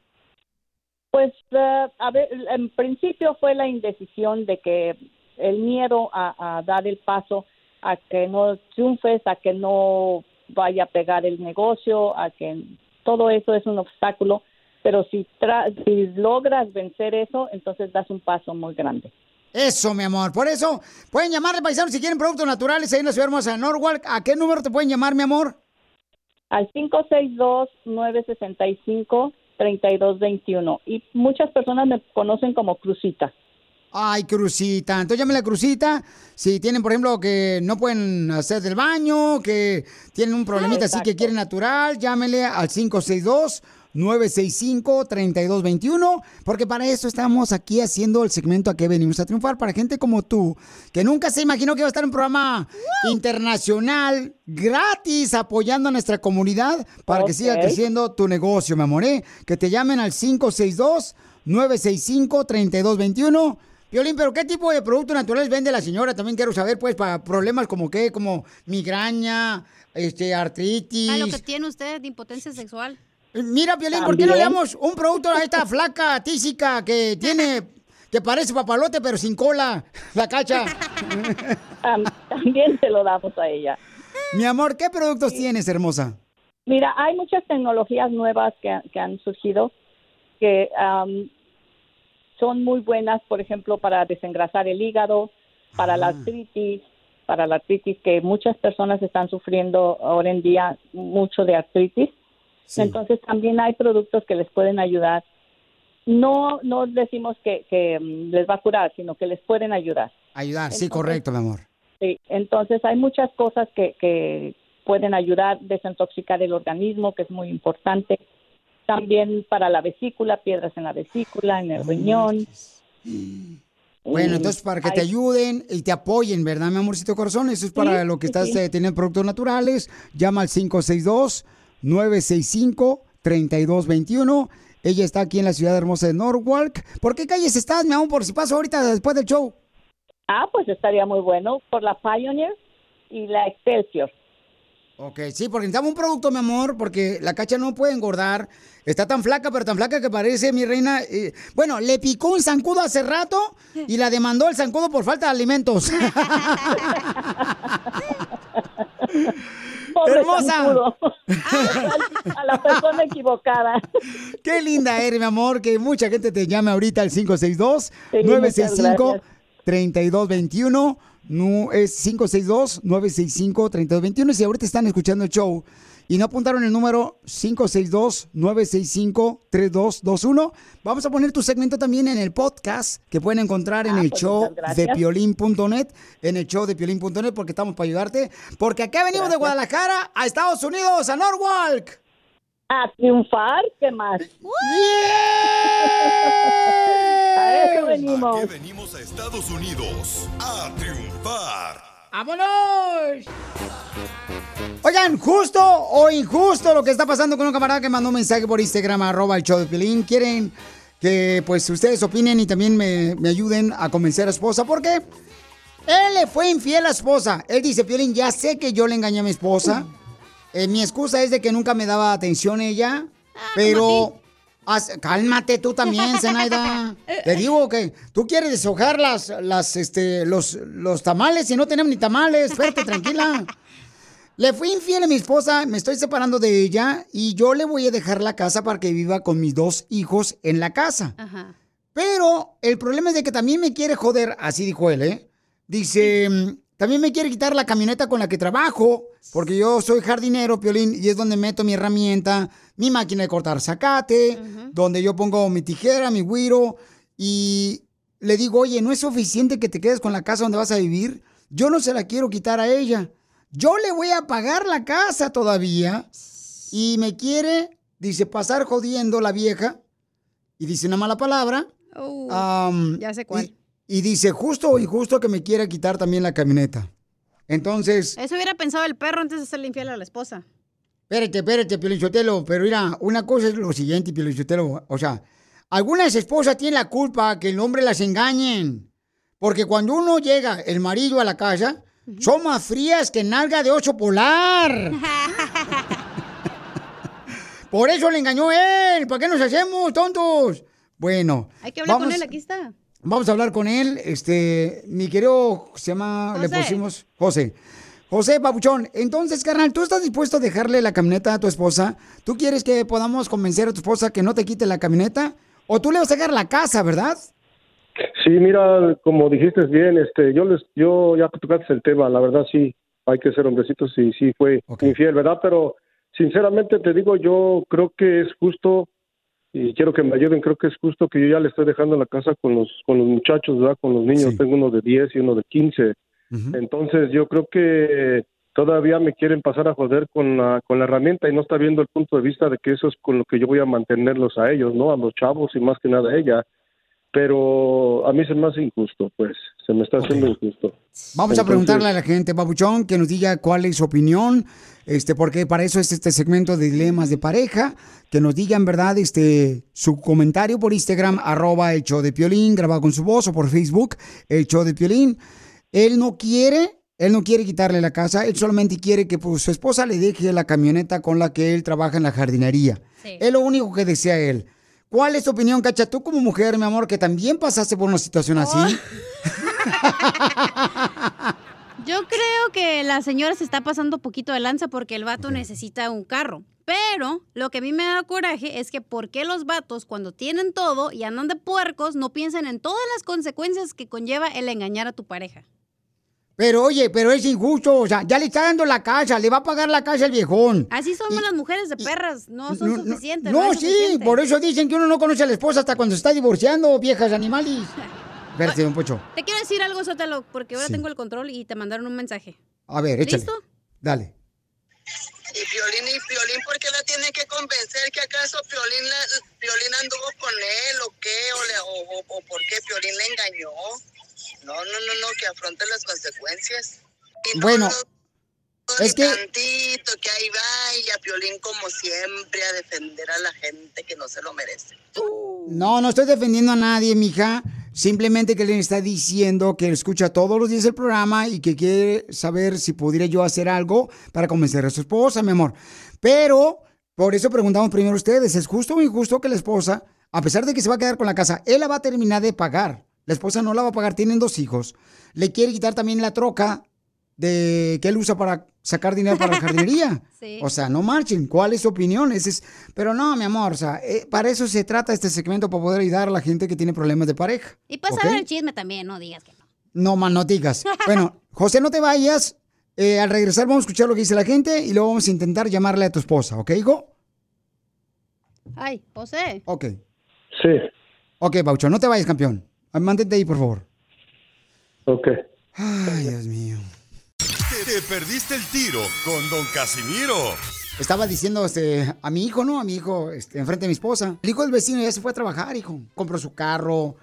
Pues, eh, a ver, en principio fue la indecisión de que el miedo a, a dar el paso a que no triunfes, a que no vaya a pegar el negocio, a que todo eso es un obstáculo, pero si, tra- si logras vencer eso, entonces das un paso muy grande. Eso, mi amor. Por eso, pueden llamarle paisanos si quieren productos naturales ahí en la ciudad hermosa de Norwalk. ¿A qué número te pueden llamar, mi amor? Al 562-965-3221. Y muchas personas me conocen como Crucita. Ay, Crucita. Entonces llame a Crucita. Si tienen, por ejemplo, que no pueden hacer del baño, que tienen un problemita así que quieren natural, llámele al 562-965-3221. Porque para eso estamos aquí haciendo el segmento a que venimos a triunfar. Para gente como tú, que nunca se imaginó que iba a estar en un programa internacional gratis apoyando a nuestra comunidad para que siga creciendo tu negocio, mi amor. ¿eh? Que te llamen al 562 965-3221. Violín, pero ¿qué tipo de productos naturales vende la señora? También quiero saber, pues, para problemas como qué, como migraña, este, artritis. A lo que tiene usted de impotencia sexual. Mira, Violín, ¿por qué no le damos un producto a esta flaca tísica que tiene, que parece papalote pero sin cola? La cacha. También se lo damos a ella. Mi amor, ¿qué productos tienes, hermosa? Mira, hay muchas tecnologías nuevas que, que han surgido que am, son muy buenas, por ejemplo, para desengrasar el hígado, para la artritis, para la artritis que muchas personas están sufriendo ahora en día mucho de artritis. Entonces también hay productos que les pueden ayudar. No, no decimos que, que mm, les va a curar, sino que les pueden ayudar. Ayudar, sí, correcto, mi amor. Sí, entonces hay muchas cosas que, que pueden ayudar, desintoxicar el organismo, que es muy importante. También para la vesícula, piedras en la vesícula, en el riñón. Bueno, Y entonces para que te ayuden y te apoyen, ¿verdad, mi amorcito corazón? Eso es para Sí, lo que estás sí. eh, teniendo productos naturales. Llama al 562-965-3221. Ella está aquí en la ciudad hermosa de Norwalk. ¿Por qué calles estás, mi amor? Por si paso ahorita después del show. Ah, pues estaría muy bueno por la Pioneer y la Excelsior. Ok, sí, porque necesitamos un producto, mi amor, porque la cacha no puede engordar. Está tan flaca, pero tan flaca que parece, mi reina. eh, bueno, le picó un zancudo hace rato y la demandó el zancudo por falta de alimentos. Pobre ¡Hermosa! zancudo. a la persona equivocada. Qué linda eres, mi amor, que mucha gente te llame ahorita al Sí, muchas 562-965-3221. No, es 562-965-3221. Si ahorita están escuchando el show y no apuntaron el número 562-965-3221, vamos a poner tu segmento también en el podcast que pueden encontrar en Ah, el pues show de piolín.net, en el show de piolín.net, porque estamos para ayudarte. Porque acá venimos de. Guadalajara a Estados Unidos, a Norwalk. A triunfar, ¿qué más? A eso venimos. ¿A qué venimos a Estados Unidos? A triunfar. ¡Vámonos! Oigan, justo o injusto lo que está pasando con un camarada que mandó un mensaje por Instagram, arroba el show de Piolín. Quieren que pues ustedes opinen y también me, me ayuden a convencer a su esposa. porque Él le fue infiel a la esposa. Él dice, Piolín, ya sé que yo le engañé a mi esposa. Eh, mi excusa es de que nunca me daba atención ella. pero haz- cálmate tú también, Zenaida. Te digo que tú quieres deshojar las, las, este, los, los tamales y no tenemos ni tamales. Espérate, tranquila. Le fui infiel a mi esposa, me estoy separando de ella y yo le voy a dejar la casa para que viva con mis dos hijos en la casa. Ajá. Pero el problema es de que también me quiere joder, así dijo él, ¿eh? Dice, mm, también me quiere quitar la camioneta con la que trabajo, porque yo soy jardinero, Piolín, y es donde meto mi herramienta, mi máquina de cortar zacate, donde yo pongo mi tijera, mi guiro, y le digo, oye, ¿no es suficiente que te quedes con la casa donde vas a vivir? Yo no se la quiero quitar a ella. Yo le voy a pagar la casa todavía, y me quiere, dice, pasar jodiendo la vieja, y dice una mala palabra. Uh, Am, ya sé cuál. Y, dice, justo o injusto que me quiera quitar también la camioneta. Entonces, Eso hubiera pensado el perro antes de hacerle infiel a la esposa. espérate, espérate, Piolichotelo, pero mira, una cosa es lo siguiente, Piolichotelo, o sea, algunas esposas tienen la culpa que el hombre las engañen. Porque cuando uno llega, el marido a la casa, son más frías que nalga de oso polar. Por eso le engañó él. ¿Para qué nos hacemos, tontos? Bueno. Hay que hablar con él, aquí está. Vamos a hablar con él. Este, mi querido, se llama, le pusimos José. José Papuchón, entonces, carnal, ¿tú estás dispuesto a dejarle la camioneta a tu esposa? ¿Tú quieres que podamos convencer a tu esposa que no te quite la camioneta? ¿O tú le vas a sacar la casa, verdad? Sí, mira, como dijiste bien, este, yo les, yo ya que tocaste el tema, la verdad sí, hay que ser hombrecitos y sí fue infiel, ¿verdad? Pero sinceramente te digo, yo creo que es justo y quiero que me ayuden, creo que es justo que yo ya le estoy dejando la casa con los, con los muchachos, ¿verdad? Con los niños, tengo uno de 10 y uno de 15. Entonces yo creo que todavía me quieren pasar a joder con la, con la herramienta y no está viendo el punto de vista de que eso es con lo que yo voy a mantenerlos a ellos, ¿no? A los chavos y más que nada a ella. Pero a mí se me hace injusto, pues, se me está haciendo injusto. Vamos a preguntarle a la gente, Papuchón, que nos diga cuál es su opinión, este, porque para eso es este segmento de dilemas de pareja, que nos digan, ¿verdad? Este, su comentario por Instagram, arroba el show de Piolín, grabado con su voz, o por Facebook, el show de Piolín. Él no quiere, él no quiere quitarle la casa, él solamente quiere que pues, su esposa le deje la camioneta con la que él trabaja en la jardinería. Es lo único que desea él. ¿Cuál es tu opinión, Cacha? Tú como mujer, mi amor, que también pasaste por una situación así. Yo creo que la señora se está pasando poquito de lanza porque el vato necesita un carro. Pero lo que a mí me da coraje es que por qué los vatos cuando tienen todo y andan de puercos no piensan en todas las consecuencias que conlleva el engañar a tu pareja. Pero oye, pero es injusto, o sea, ya le está dando la casa, le va a pagar la casa el viejón. Así somos las mujeres de perras, no son No, no, suficientes. No, es sí, suficiente. por eso dicen que uno no conoce a la esposa hasta cuando se está divorciando, viejas animales. Espérate, don Pocho. Te quiero decir algo, Sotelo, porque ahora Sí. tengo el control y te mandaron un mensaje. A ver, échale. ¿Listo? Dale. Y Piolín, y Piolín, ¿por qué la tiene que convencer que acaso Piolín, la- Piolín anduvo con él o qué? O, le, o, o- o por qué Piolín le engañó? No, no, no, no, que afronte las consecuencias. Y no Bueno, lo- es que- tantito que ahí va y a Piolín como siempre a defender a la gente que no se lo merece. No, no estoy defendiendo a nadie, mija. Simplemente que le está diciendo que escucha todos los días el programa y que quiere saber si pudiera yo hacer algo para convencer a su esposa, mi amor. Pero, por eso preguntamos primero a ustedes, ¿es justo o injusto que la esposa, a pesar de que se va a quedar con la casa, él la va a terminar de pagar? La esposa no la va a pagar, tienen dos hijos. Le quiere quitar también la troca de que él usa para sacar dinero para la jardinería. Sí. O sea, no marchen. ¿Cuál es su opinión? Ese es... Pero no, mi amor, o sea, eh, para eso se trata este segmento, para poder ayudar a la gente que tiene problemas de pareja. Y para ¿ok? saber el chisme también, no digas que no. No, man, no digas. Bueno, José, no te vayas. Eh, al regresar vamos a escuchar lo que dice la gente y luego vamos a intentar llamarle a tu esposa, ¿ok, hijo? Ay, José. Ok. Sí. Ok, Baucho, no te vayas, campeón. Mantente ahí, por favor. Ok. Ay, Dios mío. Te, te perdiste el tiro con Don Casimiro. Estaba diciendo este, a mi hijo, ¿no? A mi hijo, este, enfrente de mi esposa. El hijo del vecino ya se fue a trabajar, hijo. Compró su carro.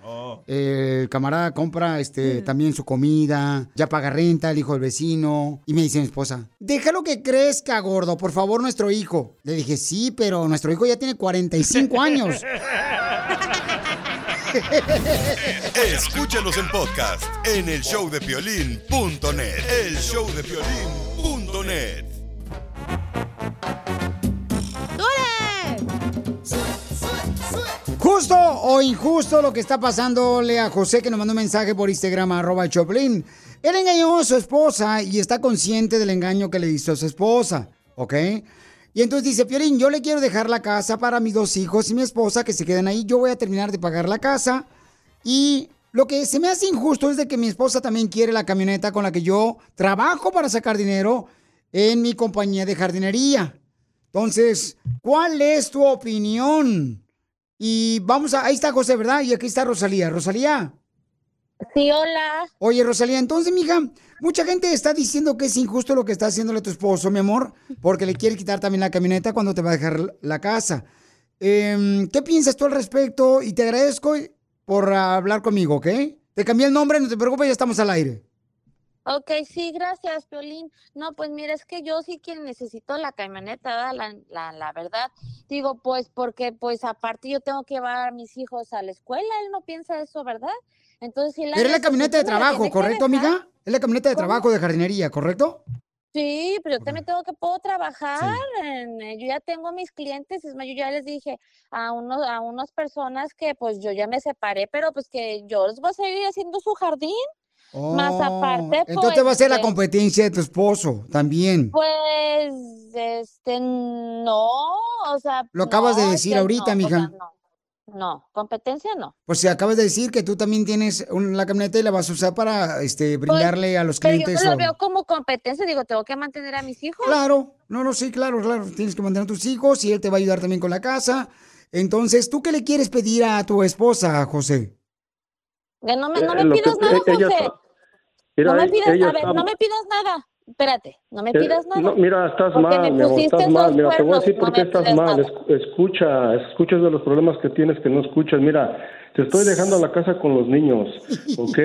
eh, el camarada compra este, también su comida. Ya paga renta el hijo del vecino. Y me dice mi esposa, déjalo que crezca, gordo, por favor, nuestro hijo. Le dije, sí, pero nuestro hijo ya tiene 45 años. Escúchanos en podcast en el showdepiolín.net. El showdepiolín.net. Justo o injusto lo que está pasándole a José que nos mandó un mensaje por Instagram, arroba Choplin? Él engañó a su esposa y está consciente del engaño que le hizo a su esposa, ¿ok? Y entonces dice, Piolín, yo le quiero dejar la casa para mis dos hijos y mi esposa que se queden ahí. Yo voy a terminar de pagar la casa. Y lo que se me hace injusto es de que mi esposa también quiere la camioneta con la que yo trabajo para sacar dinero en mi compañía de jardinería. Entonces, ¿cuál es tu opinión? Y vamos a, ahí está José, ¿verdad? Y aquí está Rosalía. Rosalía. Sí, hola. Oye, Rosalía, entonces, mija, mucha gente está diciendo que es injusto lo que está haciéndole a tu esposo, mi amor, porque le quiere quitar también la camioneta cuando te va a dejar la casa. Em, ¿Qué piensas tú al respecto? Y te agradezco por hablar conmigo, ¿ok? Te cambié el nombre, no te preocupes, ya estamos al aire. Ok, sí, gracias, Piolín. No, pues mira, es que yo sí que necesito la camioneta. La, la, la verdad. Digo, pues porque, pues aparte yo tengo que llevar a mis hijos a la escuela, él no piensa eso, ¿verdad? Entonces, si la Pero es la camioneta de trabajo, ¿correcto, amiga? Es la camioneta de ¿Cómo? trabajo de jardinería, ¿correcto? Sí, pero yo también tengo que puedo trabajar. en- eh, yo ya tengo mis clientes, es más, yo ya les dije a unos, a unas personas que pues yo ya me separé, pero pues que yo les voy a seguir haciendo su jardín. Más Oh, aparte, Entonces va a hacer la pues, competencia de tu esposo también. Pues, este, no, o sea. Lo acabas de no, decir ahorita, no, o sea, mija. no, no, competencia no. Pues si acabas de decir que tú también tienes un- la camioneta y la vas a usar para este, Pues, brindarle a los Pero yo clientes. no lo o- veo como competencia, digo, tengo que mantener a mis hijos. Claro, no, no, sí, claro, claro. Tienes que mantener a tus hijos y él te va a ayudar también con la casa. Entonces, ¿tú qué le quieres pedir a tu esposa, José? Que no me, no Eh, pidas nada, ella José. no me pidas, ella a ver, no me pidas nada. Espérate, no me Eh, pidas nada. no, mira, estás Porque mal, me mi amor, estás mal. Mira, te voy a decir no por qué estás mal. nada. Es- escucha, escuchas de los problemas que tienes que no escuchas. Mira, te estoy dejando a la casa con los niños, ¿ok?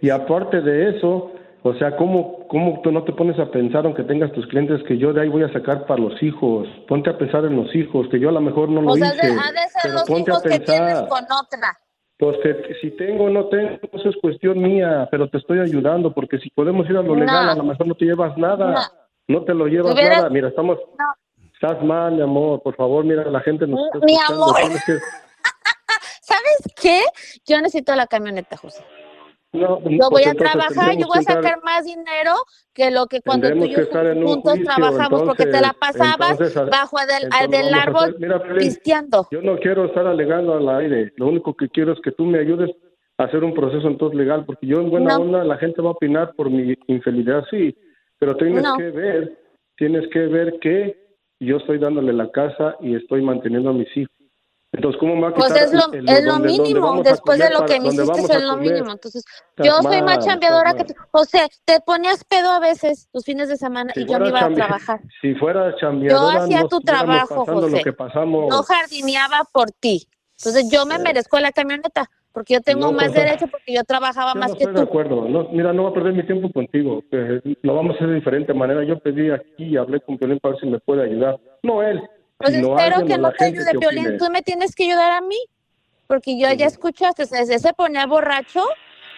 Y aparte de eso, o sea, ¿cómo, ¿cómo tú no te pones a pensar, aunque tengas tus clientes, que yo de ahí voy a sacar para los hijos? Ponte a pensar en los hijos, que yo a lo mejor no lo sea, hice. de- ha de ser pero los ponte hijos a que tienes pensar. con otra. Pues que si tengo o no tengo, eso es cuestión mía, pero te estoy ayudando, porque si podemos ir a lo No. legal, a lo mejor no te llevas nada. No, te lo llevas nada. Mira, estamos... Estás mal, mi amor, por favor, mira, la gente nos está Mi escuchando. amor. ¿Sabes qué? Yo necesito la camioneta, José. No, Yo voy a trabajar, yo voy a sacar más dinero que lo que cuando tú y yo juntos juicio, trabajamos, porque te la pasabas entonces, bajo del, al del árbol hacer- mira, pisteando. Yo no quiero estar alegando al aire. Lo único que quiero es que tú me ayudes a hacer un proceso entonces legal, porque yo en buena No. onda la gente va a opinar por mi infidelidad, sí, pero tienes No. que ver, tienes que ver que yo estoy dándole la casa y estoy manteniendo a mis hijos. Entonces, ¿cómo me va a Pues quitar es lo, el- es lo donde- donde mínimo, a después de comer lo para- que me donde hiciste es lo mínimo. Entonces, yo soy más chambeadora que tú. José, te ponías pedo a veces los fines de semana Si y yo me iba a trabajar. Si fuera chambeadora, Yo hacía no tu trabajo, José. lo que pasamos. No jardineaba por ti. Entonces, yo me merezco la camioneta porque yo tengo No, más pues, derecho porque yo trabajaba Yo más no que estoy de tú. acuerdo. No, mira, no voy a perder mi tiempo contigo. Eh, lo vamos a hacer de diferente manera. Yo pedí aquí y hablé con Piolín para ver si me puede ayudar. No él, Pues espero que o no te ayude, opine. Tú me tienes que ayudar a mí. Porque yo ya escuchaste, ese se ponía borracho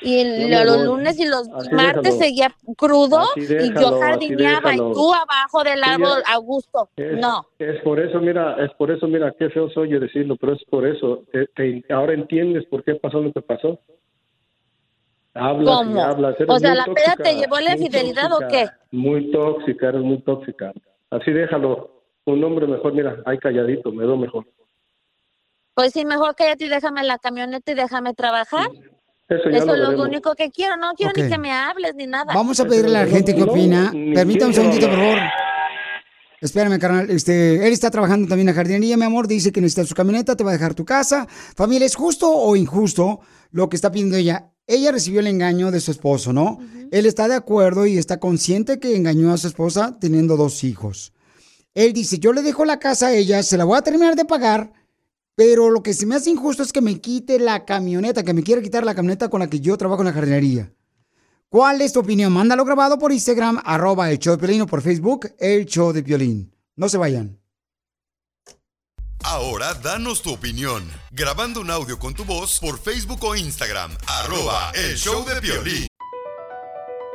y los lunes y los Así martes déjalo. seguía crudo y yo jardineaba y tú abajo del árbol a gusto. Es, No. es por eso, mira, es por eso, mira, qué feo soy yo decirlo, pero es por eso. Te- te- ahora entiendes por qué pasó lo que pasó. Hablas y ¿Cómo? hablas. eres O sea, la peda te tóxica, llevó la infidelidad o tóxica, qué? Muy tóxica, eres muy tóxica. Así déjalo. Un hombre mejor, mira, ahí calladito, me veo mejor. Pues sí, mejor cállate y déjame la camioneta y déjame trabajar. Eso ya Eso lo es lo único que quiero. No quiero ni que me hables ni nada. Vamos a pedirle a la gente que no, opina. Permítame un segundito, por favor. Espérame, carnal. Este, él está trabajando también en la jardinería, mi amor. Dice que necesita su camioneta, te va a dejar tu casa. Familia, ¿es justo o injusto lo que está pidiendo ella? Ella recibió el engaño de su esposo, ¿no? Él está de acuerdo y está consciente que engañó a su esposa teniendo dos hijos. Él dice, yo le dejo la casa a ella, se la voy a terminar de pagar, pero lo que se me hace injusto es que me quite la camioneta, que me quiere quitar la camioneta con la que yo trabajo en la jardinería. ¿Cuál es tu opinión? Mándalo grabado por Instagram, arroba el show de Piolín o por Facebook, el show de Piolín. No se vayan. Ahora danos tu opinión, grabando un audio con tu voz por Facebook o Instagram, arroba el show de Piolín.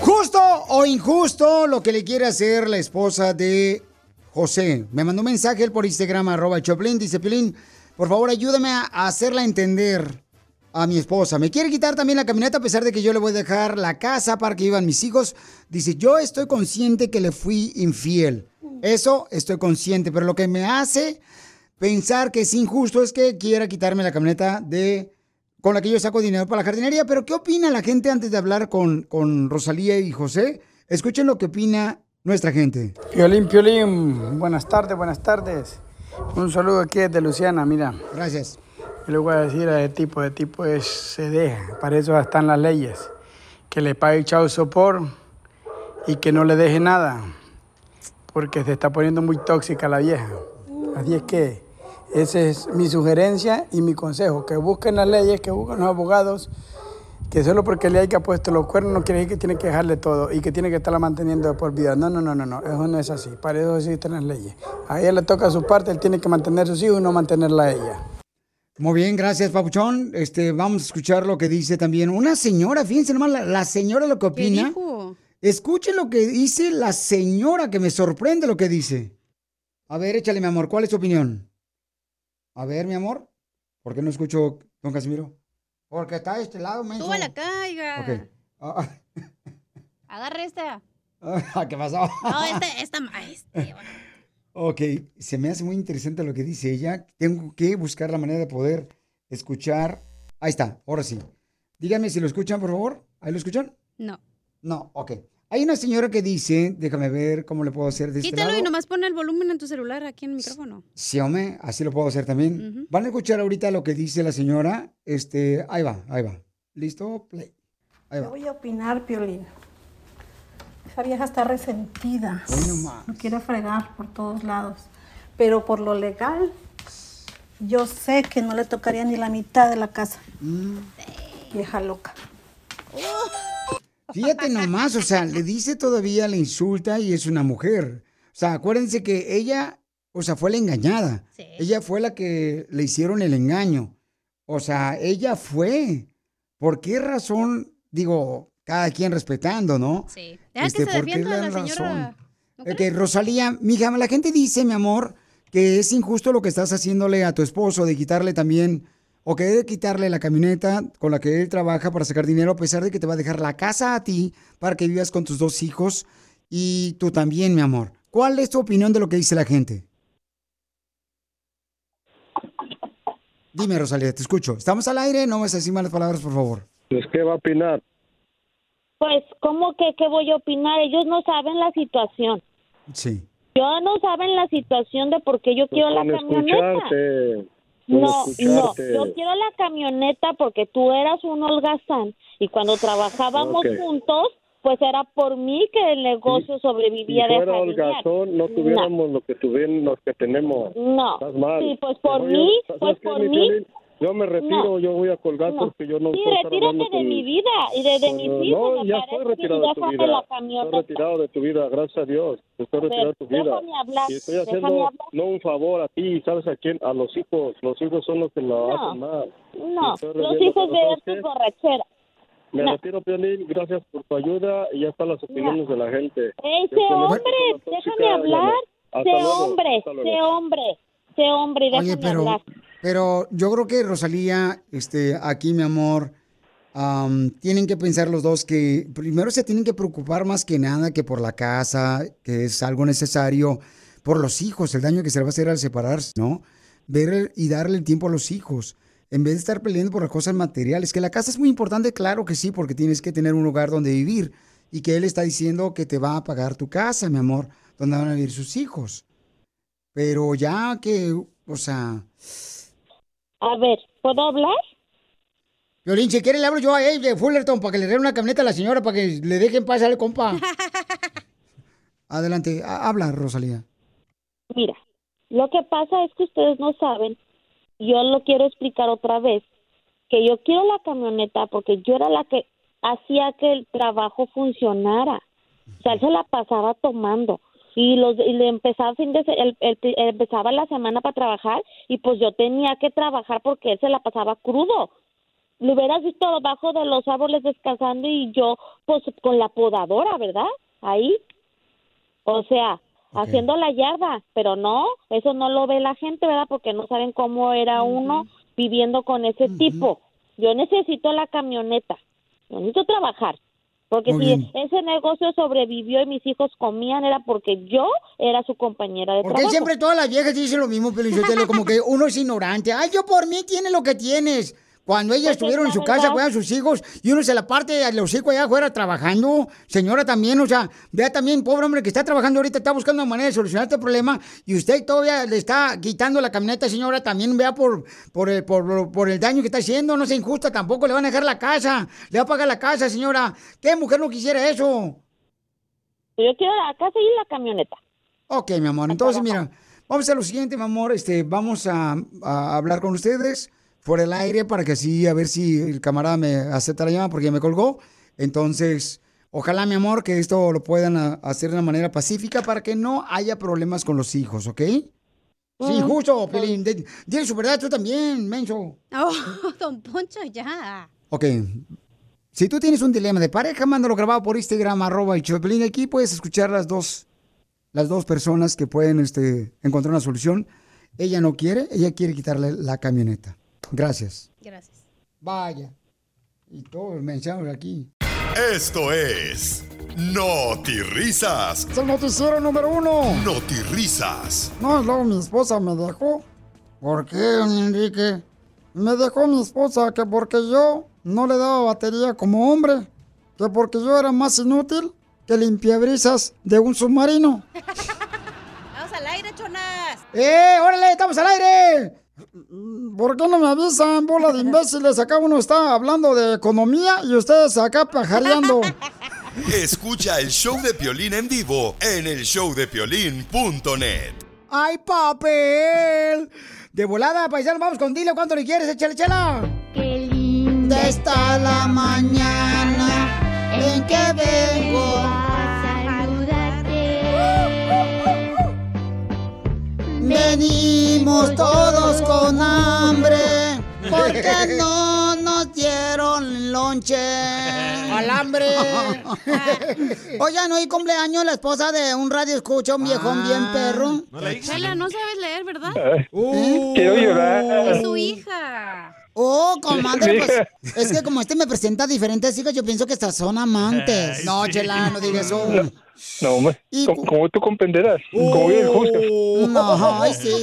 Justo o injusto lo que le quiere hacer la esposa de José. Me mandó un mensaje él por Instagram, arroba Choplin. Dice, Pilín, por favor ayúdame a hacerla entender a mi esposa. Me quiere quitar también la camioneta a pesar de que yo le voy a dejar la casa para que vivan mis hijos. Dice, yo estoy consciente que le fui infiel. Eso estoy consciente, pero lo que me hace pensar que es injusto es que quiera quitarme la camioneta de con la que yo saco dinero para la jardinería. Pero ¿qué opina la gente antes de hablar con, con Rosalía y José? Escuchen lo que opina nuestra gente. Piolín, Piolín, buenas tardes, buenas tardes. Un saludo aquí desde Luciana, mira. Gracias. Yo le voy a decir a ese tipo, de tipo es, se deja, para eso están las leyes. Que le pague chau sopor y que no le deje nada, porque se está poniendo muy tóxica la vieja. Así es que esa es mi sugerencia y mi consejo, que busquen las leyes, que busquen los abogados, que solo porque le haya puesto los cuernos no quiere decir que tiene que dejarle todo y que tiene que estarla manteniendo de por vida. No, no, no, no, no, eso no es así. Para eso existen las leyes. A ella le toca su parte, él tiene que mantener a sus hijos y no mantenerla a ella. Muy bien, gracias, Papuchón. Este, vamos a escuchar lo que dice también una señora. Fíjense nomás, la, la señora lo que opina. dijo? Escuchen lo que dice la señora, que me sorprende lo que dice. A ver, échale, mi amor, ¿cuál es tu opinión? A ver, mi amor, ¿por qué no escucho, don Casimiro? Porque está de este lado, menso. ¡Tú la caiga! Ok. Ah, Agarra esta. ah, ¿Qué pasó? No, este, esta, este. Ok, se me hace muy interesante lo que dice ella. Tengo que buscar la manera de poder escuchar. Ahí está, ahora sí. Díganme si lo escuchan, por favor. ¿Ahí lo escuchan? No. No, ok. Hay una señora que dice, déjame ver cómo le puedo hacer de este Quítalo lado. y nomás pon el volumen en tu celular aquí en el micrófono. Sí, hombre, así lo puedo hacer también. Van a escuchar ahorita lo que dice la señora. Este, ahí va, ahí va. ¿Listo? Play. Ahí Yo va. voy a opinar, Piolín. Esa vieja está resentida. Hoy nomás. No quiere fregar por todos lados. Pero por lo legal, yo sé que no le tocaría ni la mitad de la casa. Mm. Vieja loca. Fíjate nomás, o sea, le dice todavía, le insulta y es una mujer. O sea, acuérdense que ella, o sea, fue la engañada. Ella fue la que le hicieron el engaño. O sea, ella fue. ¿Por qué razón? Digo, cada quien respetando, ¿no? Sí. Deja Este, que se ¿por qué la señora. Ok, Rosalía, mija, la gente dice, mi amor, que es injusto lo que estás haciéndole a tu esposo de quitarle también, o que debe quitarle la camioneta con la que él trabaja para sacar dinero, a pesar de que te va a dejar la casa a ti para que vivas con tus dos hijos y tú también, mi amor. ¿Cuál es tu opinión de lo que dice la gente? Dime, Rosalía, te escucho. Estamos al aire, no me decir malas palabras, por favor. Pues, ¿qué va a opinar? Pues, ¿cómo que qué voy a opinar? Ellos no saben la situación. Sí. Yo no saben la situación de por qué yo quiero la Con camioneta. escucharte. No, no, yo quiero la camioneta porque tú eras un holgazán y cuando trabajábamos Ok. juntos, pues era por mí que el negocio Si sobrevivía de fuera holgazón, no tuviéramos lo que tuvieron, los que tenemos. No. Sí, pues por mí, ¿sabes pues por mí. Yo me retiro, No. yo voy a colgar No. porque yo no Sí, puedo estar retírate hablando de mi vida y de, de mis no, hijos. me ya estoy retirado de tu vida. la Estoy retirado de tu vida, gracias a Dios. Estoy retirado de tu vida. hablar, Y estoy haciendo no un favor a ti, ¿sabes a quién? A los hijos. Los hijos son los que lo No. hacen mal. No, los hijos de ¿sabes tu borrachera. Me No. retiro, Piolín. Gracias por tu ayuda y ya están las opiniones de la gente. Ese Yo con hombre, déjame no. hablar. Sé hombre, sé hombre, sé hombre y déjame Oye, pero, hablar. Pero yo creo que Rosalía, este, aquí, mi amor, am, tienen que pensar los dos que primero se tienen que preocupar más que nada que por la casa, que es algo necesario, por los hijos, el daño que se le va a hacer al separarse, ¿no? Ver y darle el tiempo a los hijos. En vez de estar peleando por las cosas materiales, que la casa es muy importante, claro que sí, porque tienes que tener un lugar donde vivir. Y que él está diciendo que te va a pagar tu casa, mi amor, donde van a vivir sus hijos. Pero ya que, o sea, A ver, ¿puedo hablar? Violín, si quiere le hablo yo a él de Fullerton para que le regale una camioneta a la señora para que le dejen pasar al compa. Adelante, ha- habla, Rosalía. Mira, lo que pasa es que ustedes no saben, yo lo quiero explicar otra vez, que yo quiero la camioneta porque yo era la que hacía que el trabajo funcionara. O sea, él se la pasaba tomando y los y le empezaba fin de se- el- el- el- empezaba la semana para trabajar y pues yo tenía que trabajar porque él se la pasaba crudo. Lo hubieras visto debajo de los árboles descansando y yo pues con la podadora, ¿verdad? Ahí. O sea, haciendo la yarda, pero no, eso no lo ve la gente, ¿verdad? Porque no saben cómo era uno viviendo con ese tipo. Yo necesito la camioneta, yo necesito trabajar. Porque Muy si bien. ese negocio sobrevivió y mis hijos comían era porque yo era su compañera de Porque trabajo. siempre todas las viejas dicen lo mismo, pero como que uno es ignorante. Ay, yo por mí tiene lo que tienes. Cuando ellas Pues, estuvieron en su casa a sus hijos y uno se la parte al hocico allá afuera trabajando, señora también, o sea, vea también, pobre hombre que está trabajando ahorita, está buscando una manera de solucionar este problema y usted todavía le está quitando la camioneta, señora, también vea por, por, el, por, por el daño que está haciendo, no sea injusta tampoco, le van a dejar la casa, le va a pagar la casa, señora. ¿Qué mujer no quisiera eso? Yo quiero la casa y la camioneta. Ok, mi amor. Entonces, mira, vamos a lo siguiente, mi amor. Este, vamos a, a hablar con ustedes por el aire para que así, a ver si el camarada me acepta la llamada porque ya me colgó. Entonces, ojalá, mi amor, que esto lo puedan a- hacer de una manera pacífica para que no haya problemas con los hijos, ¿ok? Sí, Mm. justo, Pelín. De- Dile su verdad tú también, menso. Oh, don Poncho, ya. Ok. Si tú tienes un dilema de pareja, mándalo grabado por Instagram, arroba el Choplin. Aquí puedes escuchar las dos, las dos personas que pueden este, encontrar una solución. Ella no quiere, ella quiere quitarle la camioneta. Gracias. Gracias. Vaya. Y todos mensajes aquí. Esto es Risas. Es el noticiero número uno. Risas. No, luego mi esposa me dejó. ¿Por qué, don Enrique? Me dejó mi esposa que porque yo no le daba batería como hombre, que porque yo era más inútil que limpiabrisas de un submarino. Vamos al aire, chonas. ¡Eh, órale, estamos al aire! ¿Por qué no me avisan, bola de imbéciles? Acá uno está hablando de economía y ustedes acá pajareando. Escucha el show de Piolín en vivo en el showdepiolín.net. ¡Ay, papel! De volada, paisano, vamos con dile cuánto le quieres, échale, chela. Qué linda está la mañana en que vengo Venimos todos con hambre porque no nos dieron lonche. Al hambre. Oigan, hoy cumpleaños la esposa de un radio escucha, un viejón bien perro. Chela, no sabes leer, ¿verdad? Uh, quiero llorar. Es su hija. Oh, comadre, pues es que como este me presenta diferentes hijas, yo pienso que estas son amantes. No, Chela, no digas eso. No, hombre, como, como tú comprenderás, como bien juzgas. No, ay, sí.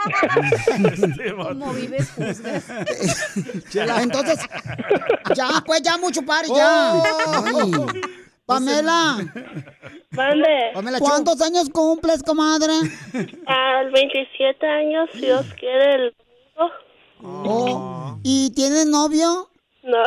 Como vives, juzgas. Chela, entonces, ya, pues ya mucho par, ya. Ay. Pamela. Mande. Pamela, ¿cuántos años cumples, comadre? Al 27 años, si Dios quiere, el Oh, ¿Y tienes novio? No.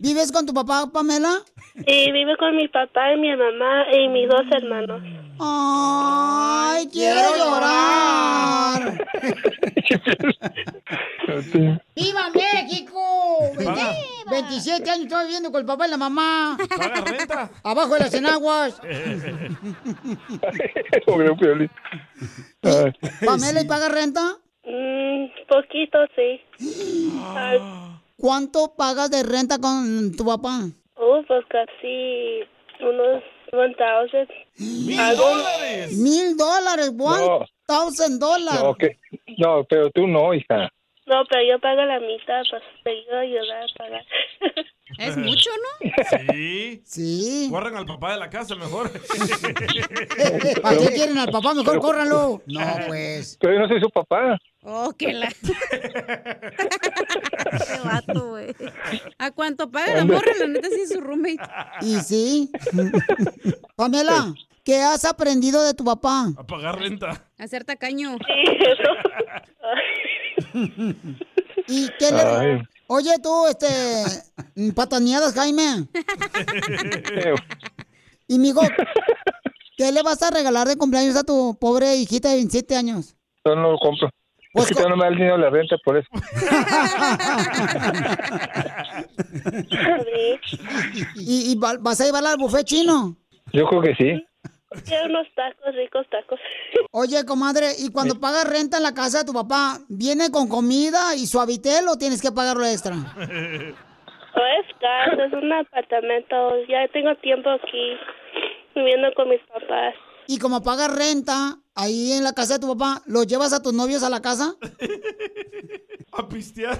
¿Vives con tu papá, Pamela? Y vive con mi papá y mi mamá y mis dos hermanos. Ay, quiero llorar. ¡Viva México! 20 27 años estoy viviendo con el papá y la mamá. ¿Paga renta? Abajo de las enaguas. ¿Pamela y paga renta? Mm, poquito, sí. Ay, ¿Cuánto pagas de renta con tu papá? uh, pues casi unos 1000. Algo. Mil dólares, one No. thousand dólares. No, que- no, pero tú no, hija. No, pero yo pago la mitad, pues te a ayudar a pagar. Es mucho, ¿no? Sí. Sí. Corran al papá de la casa mejor. ¿Para qué quieren al papá? Mejor córranlo. No, pues. Pero yo no soy su papá. Oh, que la. Qué vato, güey. ¿A cuánto paga la morra? La neta sí es su roommate. ¿Y sí? Pamela, ¿qué has aprendido de tu papá? A pagar renta. A ser tacaño. ¿Y qué le... Ay. Oye, tú, este... Pataneadas, Jaime. Y, mijo, ¿qué le vas a regalar de cumpleaños a tu pobre hijita de 27 años? Yo no lo compro. Pues es que no me da el dinero de la renta, por eso. ¿Y, y va- vas a llevarla al buffet chino? Yo creo que sí. Quiero unos tacos, ricos tacos. Oye, comadre, ¿y cuando pagas renta en la casa de tu papá, viene con comida y suavitel o tienes que pagarlo extra? No es casa, es un apartamento. Ya tengo tiempo aquí viviendo con mis papás. Y como pagas renta ahí en la casa de tu papá, ¿los llevas a tus novios a la casa? A pistear.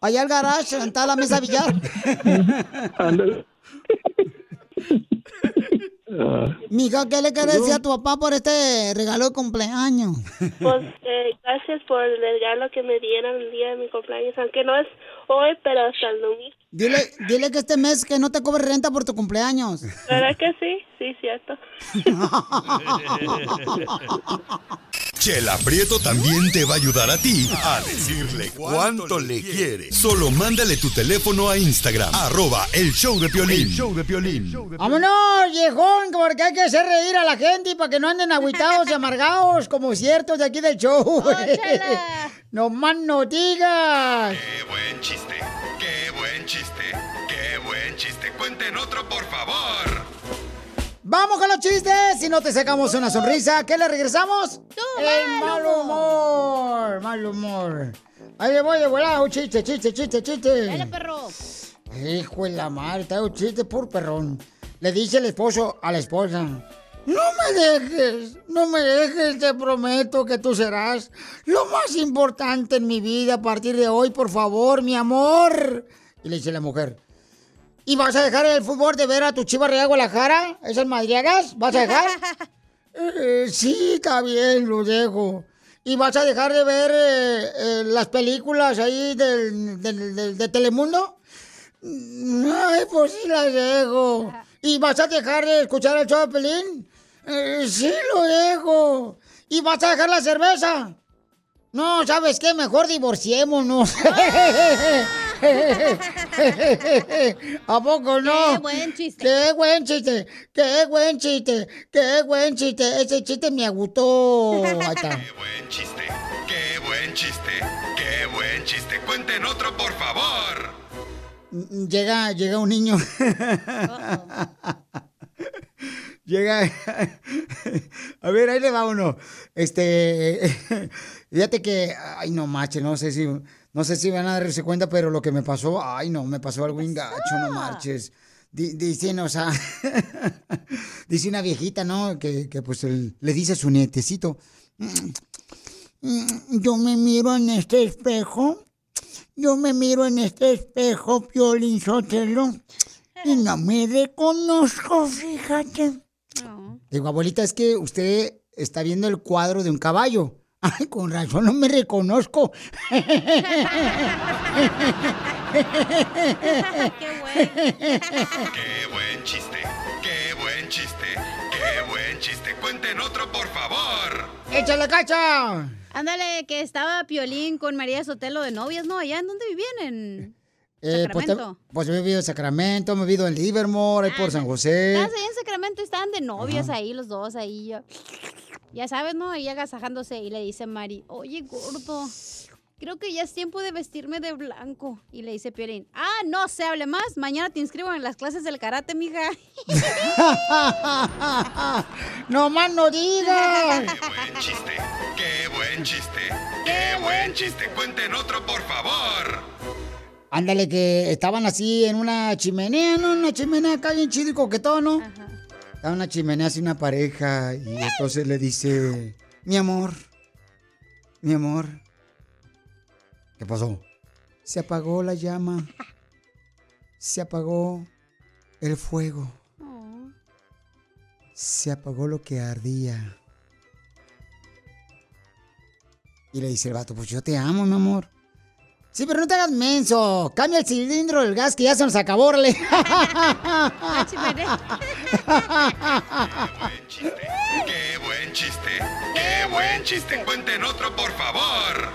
Allá al garage, está la mesa billar. Mija, ¿qué le quieres decir a tu papá por este regalo de cumpleaños? Pues eh, gracias por el regalo que me dieron el día de mi cumpleaños, aunque no es hoy, pero hasta el domingo. Dile, dile que este mes que no te cobre renta por tu cumpleaños. ¿Verdad que sí? Sí, cierto. Chela Prieto también te va a ayudar a ti a decirle cuánto le quiere. Solo mándale tu teléfono a Instagram, arroba el show de Piolín. El show de Piolín. ¡Vámonos, viejón! Porque hay que hacer reír a la gente y para que no anden agüitados y amargados como ciertos de aquí del show. ¡No más no digas! Qué buen chiste, qué buen chiste, qué buen chiste. Cuenten otro, por favor. ¡Vamos con los chistes! Si no te sacamos una sonrisa, ¿qué le regresamos? ¡El mal humor! ¡Mal humor! Ahí le voy de volada, un chiste, chiste, chiste, chiste. Dale, perro. Hijo de la madre, está un chiste por perrón. Le dice el esposo a la esposa. No me dejes, no me dejes, te prometo que tú serás lo más importante en mi vida a partir de hoy, por favor, mi amor. Y le dice la mujer, ¿y vas a dejar el fútbol de ver a tu chiva Real Guadalajara? ¿Esas madriagas? ¿Vas a dejar? "Eh, sí, está bien, lo dejo. ¿Y vas a dejar de ver eh, eh, las películas ahí del, del- del- de Telemundo? Ay, pues sí las dejo. ¿Y vas a dejar de escuchar el show de Pelín? Eh, sí lo dejo. ¿Y vas a dejar la cerveza? No, ¿sabes qué? Mejor divorciémonos. ¿A poco no? Qué buen chiste. Qué buen chiste. Qué buen chiste. Qué buen chiste. Ese chiste me gustó. Ahí está. Buen chiste, qué buen chiste, qué buen chiste. Cuenten otro, por favor. Llega, llega un niño. Llega. A ver, ahí le va uno. Este. Fíjate que. Ay, no marche, no sé si. No sé si van a darse cuenta, pero lo que me pasó. Ay, no, me pasó algo engacho, no marches. Di- Dicen, o sea. dice una viejita, ¿no? Que, que pues el- le dice a su nietecito. "Mm, Yo me miro en este espejo. Yo me miro en este espejo, Piolín Sotelo, y no me reconozco, fíjate. Digo, abuelita, es que usted está viendo el cuadro de un caballo. Ay, con razón no me reconozco. Qué buen chiste, qué buen chiste, qué buen chiste. Cuenten otro, por favor. ¡Échale cacha! Ándale, que estaba Piolín con María Sotelo de novias, ¿no? ¿Allá en dónde vivían? En Eh, pues, pues he vivido en Sacramento, me he vivido en Livermore, ahí por San José. Estabas allá en Sacramento y estaban de novias ahí, los dos ahí. yo- Ya sabes, ¿no? Ahí agasajándose y le dice Mari, oye, gordo, creo que ya es tiempo de vestirme de blanco. Y le dice Piolín, ah, no se hable más, mañana te inscribo en las clases del karate, mija. ¡No más no digas! Buen chiste, qué buen chiste, qué buen chiste. Cuenten otro, por favor. Ándale, que estaban así en una chimenea, ¿no? Una chimenea acá bien chido y coquetón, ¿no? Estaba una chimenea así una pareja y entonces le dice, mi amor, mi amor, ¿Qué pasó? Se apagó la llama. Se apagó el fuego. Se apagó lo que ardía. Y le dice el vato, pues yo te amo, mi amor. Sí, pero no te hagas menso. Cambia el cilindro del gas que ya se nos acabó, órale. ¡Qué buen chiste! ¡Qué buen chiste! ¡Cuenten otro, por favor!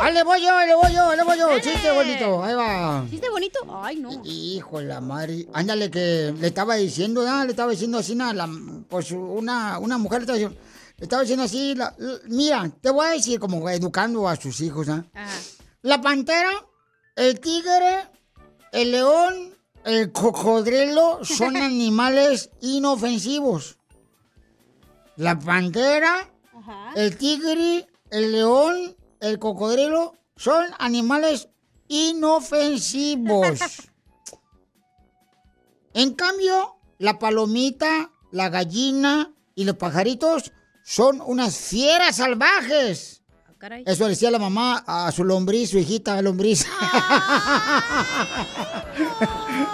¡Ahí le voy yo, le voy yo, le voy yo! Chiste bonito, ahí va. ¿Chiste bonito? Ay, no. Hijo la madre. Ándale, que le estaba diciendo, ¿no? le estaba diciendo así, la, pues una, una mujer le estaba diciendo, le estaba diciendo así, la- la- mira, te voy a decir como educando a sus hijos, ¿ah? La pantera, el tigre, el león, el cocodrilo son animales inofensivos. La pantera, el tigre, el león, el cocodrilo son animales inofensivos. En cambio, la palomita, la gallina y los pajaritos son unas fieras salvajes. Caray. Eso le decía la mamá a su lombriz, su hijita lombriz.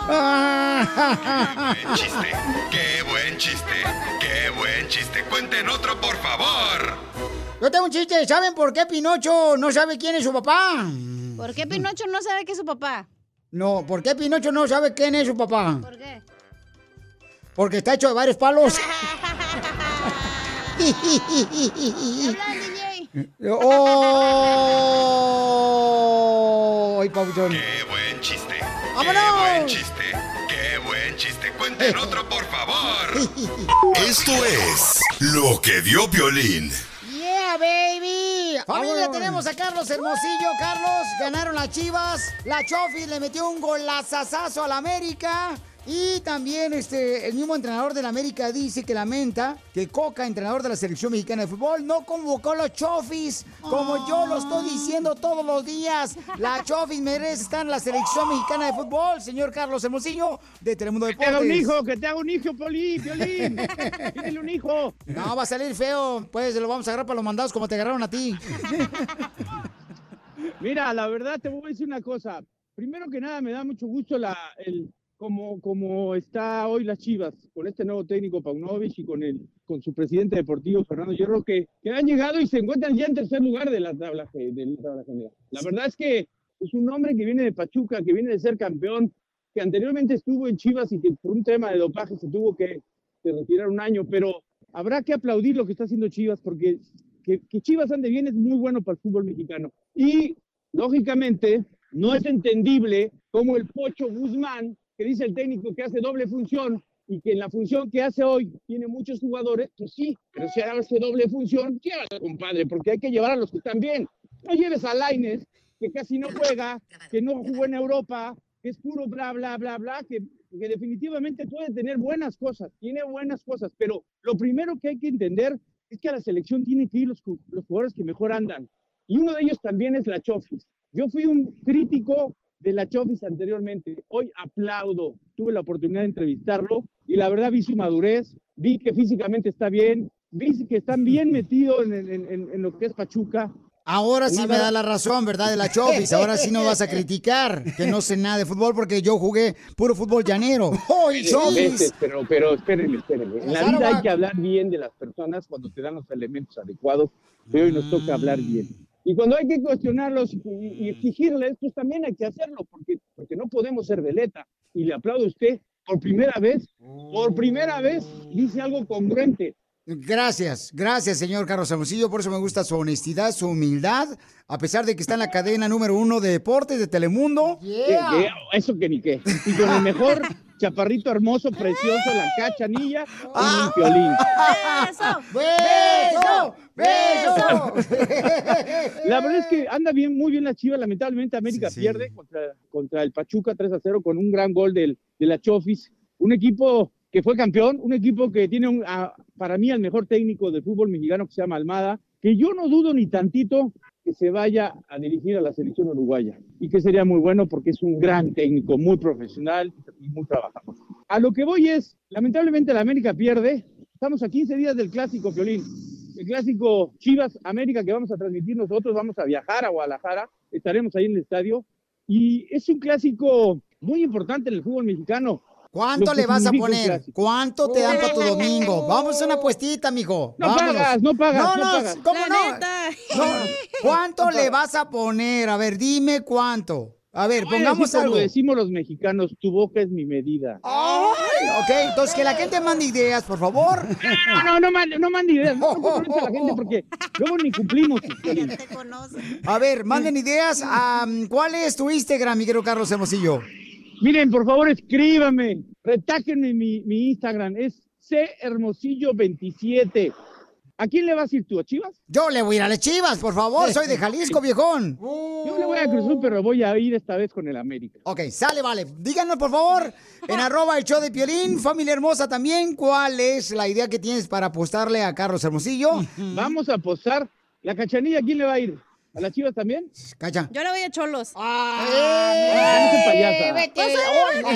¡Buen chiste! ¡Qué buen chiste! ¡Qué buen chiste! ¡Cuenten otro, por favor! Yo tengo un chiste. ¿Saben por qué Pinocho no sabe quién es su papá? ¿Por qué Pinocho no sabe que es su papá? No, ¿por qué Pinocho no sabe quién es su papá? ¿Por qué? Porque está hecho de varios palos. ¡Oh! ¡Ay, papuchón! ¡Qué buen chiste! ¡Vámonos! ¡Qué buen chiste! ¡Qué buen chiste! ¡Cuenten otro, por favor! Esto es lo que vio Piolín. ¡Yeah, baby! Familia, Vámonos. tenemos a Carlos Hermosillo. Carlos, ganaron las Chivas. La Chofi le metió un golazazazo a la América. Y también este, el mismo entrenador de la América dice que lamenta que Coca, entrenador de la selección mexicana de fútbol, no convocó a los Chofis, como yo lo estoy diciendo todos los días. La Chofis merece estar en la selección mexicana de fútbol, señor Carlos Hermosillo, de Telemundo Que te haga un Deportes. hijo, que te haga un hijo, Piolín, Piolín. Pídele un hijo. No, va a salir feo. Pues lo vamos a agarrar para los mandados como te agarraron a ti. Mira, la verdad te voy a decir una cosa. Primero que nada, me da mucho gusto la, el, como, como está hoy las Chivas, con este nuevo técnico Paunovic y con, el, con su presidente deportivo Fernando Hierro, que, que han llegado y se encuentran ya en tercer lugar de la tabla, de la tabla general. La verdad es que es un hombre que viene de Pachuca, que viene de ser campeón, que anteriormente estuvo en Chivas y que por un tema de dopaje se tuvo que, que retirar un año, pero habrá que aplaudir lo que está haciendo Chivas porque que, que Chivas ande bien es muy bueno para el fútbol mexicano. Y lógicamente no es entendible cómo el Pocho Guzmán, que dice el técnico que hace doble función y que en la función que hace hoy tiene muchos jugadores, pues sí, pero si hace doble función, llévalo, compadre, porque hay que llevar a los que están bien. No lleves a Laines, que casi no juega, que no jugó en Europa, que es puro bla, bla, bla, bla, que, que definitivamente puede tener buenas cosas, tiene buenas cosas, pero lo primero que hay que entender es que a la selección tienen que ir los, los jugadores que mejor andan. Y uno de ellos también es la Chofis. Yo fui un crítico de la Chofis anteriormente. Hoy aplaudo. Tuve la oportunidad de entrevistarlo y la verdad vi su madurez, vi que físicamente está bien, vi que están bien metidos en, en- en- en lo que es Pachuca. Ahora sí me da la razón, ¿verdad? De la Chofis. Ahora sí no vas a criticar que no sé nada de fútbol porque yo jugué puro fútbol llanero. ¡Hoy, Veces, Chofis! pero, pero espérenme, espérenme. En la vida hay que hablar bien de las personas cuando te dan los elementos adecuados, pero hoy nos toca hablar bien. Y cuando hay que cuestionarlos y, exigirles, pues también hay que hacerlo, porque, porque no podemos ser veleta. Y le aplaudo a usted, por primera vez, por primera vez, dice algo congruente. Gracias, gracias, señor Carlos Hermosillo. Por eso me gusta su honestidad, su humildad. A pesar de que está en la cadena número uno de deportes de Telemundo. Que- que- eso que ni qué. Y con el mejor chaparrito hermoso, precioso, la cachanilla y un violín. ¡Beso! ¡Beso! La verdad es que anda bien, muy bien la Chivas. Lamentablemente América pierde contra, contra el Pachuca 3 a 0 con un gran gol del, de la Chofis. Un equipo que fue campeón, un equipo que tiene para mí al mejor técnico del fútbol mexicano que se llama Almada, que yo no dudo ni tantito que se vaya a dirigir a la selección uruguaya y que sería muy bueno porque es un gran técnico, muy profesional y muy trabajador. A lo que voy es, lamentablemente la América pierde, estamos a 15 días del clásico, Violín el clásico Chivas América que vamos a transmitir nosotros, vamos a viajar a Guadalajara estaremos ahí en el estadio. Y es un clásico muy importante en el fútbol mexicano. ¿Cuánto le vas a poner? ¿Cuánto te dan para tu domingo? Vamos a una apuestita, mijo. No Vámonos. pagas, no pagas, No, no no, pagas. ¿cómo no? No, ¿Cuánto le vas a poner? A ver, dime cuánto. A ver, pongamos decir como algo. decimos los mexicanos, tu boca es mi medida. Ay, ok, entonces que la gente mande ideas, por favor. No, no, no mande, no mande ideas. No comprometas a la gente porque luego ni cumplimos. A ver, manden ideas. Am, ¿Cuál es tu Instagram, mi querido Carlos Hermosillo? Miren, por favor, escríbame. Retáquenme mi, mi Instagram. Es Hermosillo27. ¿A quién le vas a ir tú? ¿A Chivas? Yo le voy a ir a las Chivas, por favor. Soy de Jalisco, viejón. Yo le voy a Cruz Azul, pero voy a ir esta vez con el América. Ok, sale, vale. Díganos, por favor, en arroba el show de Piolín, familia hermosa también, ¿cuál es la idea que tienes para apostarle a Carlos Hermosillo? Vamos a apostar. ¿La cachanilla a quién le va a ir? ¿A las Chivas también? Cacha. Yo le voy a Cholos. No seas payasa. Pues,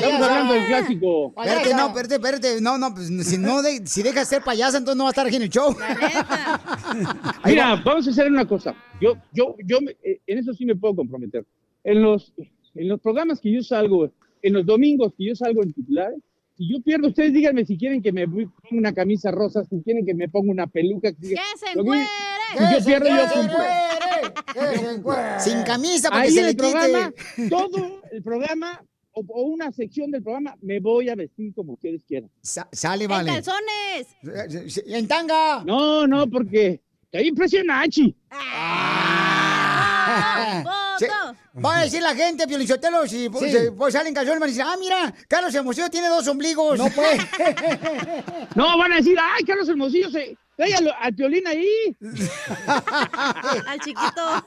Estamos hablando del clásico. Espérate, no, espérate, espérate. No, no, pues si no de- si dejas de ser payasa, entonces no va a estar aquí en el show. Mira, vamos a hacer una cosa. Yo, yo, yo, me- eh, en eso sí me puedo comprometer. En los, en los programas que yo salgo, en los domingos que yo salgo en titulares, si yo pierdo, ustedes díganme si quieren que me ponga una camisa rosa, si quieren que me ponga una peluca. Que se encuere! Si yo pierdo, yo cumplo. Sin camisa para que Ahí se en le el quite. programa, todo el programa o, o una sección del programa, me voy a vestir como ustedes quieran. Sa- sale, ¡En vale. calzones! En tanga. No, no, porque estoy impresionante. Sí. Va a decir la gente, Piolichotelo, si pues, Sí. se- pues, salen calzones, van a decir, ah, mira, Carlos Hermosillo tiene dos ombligos. No puede. No, van a decir, ay, Carlos Hermosillo, se, trae al, al violín ahí. Al chiquito.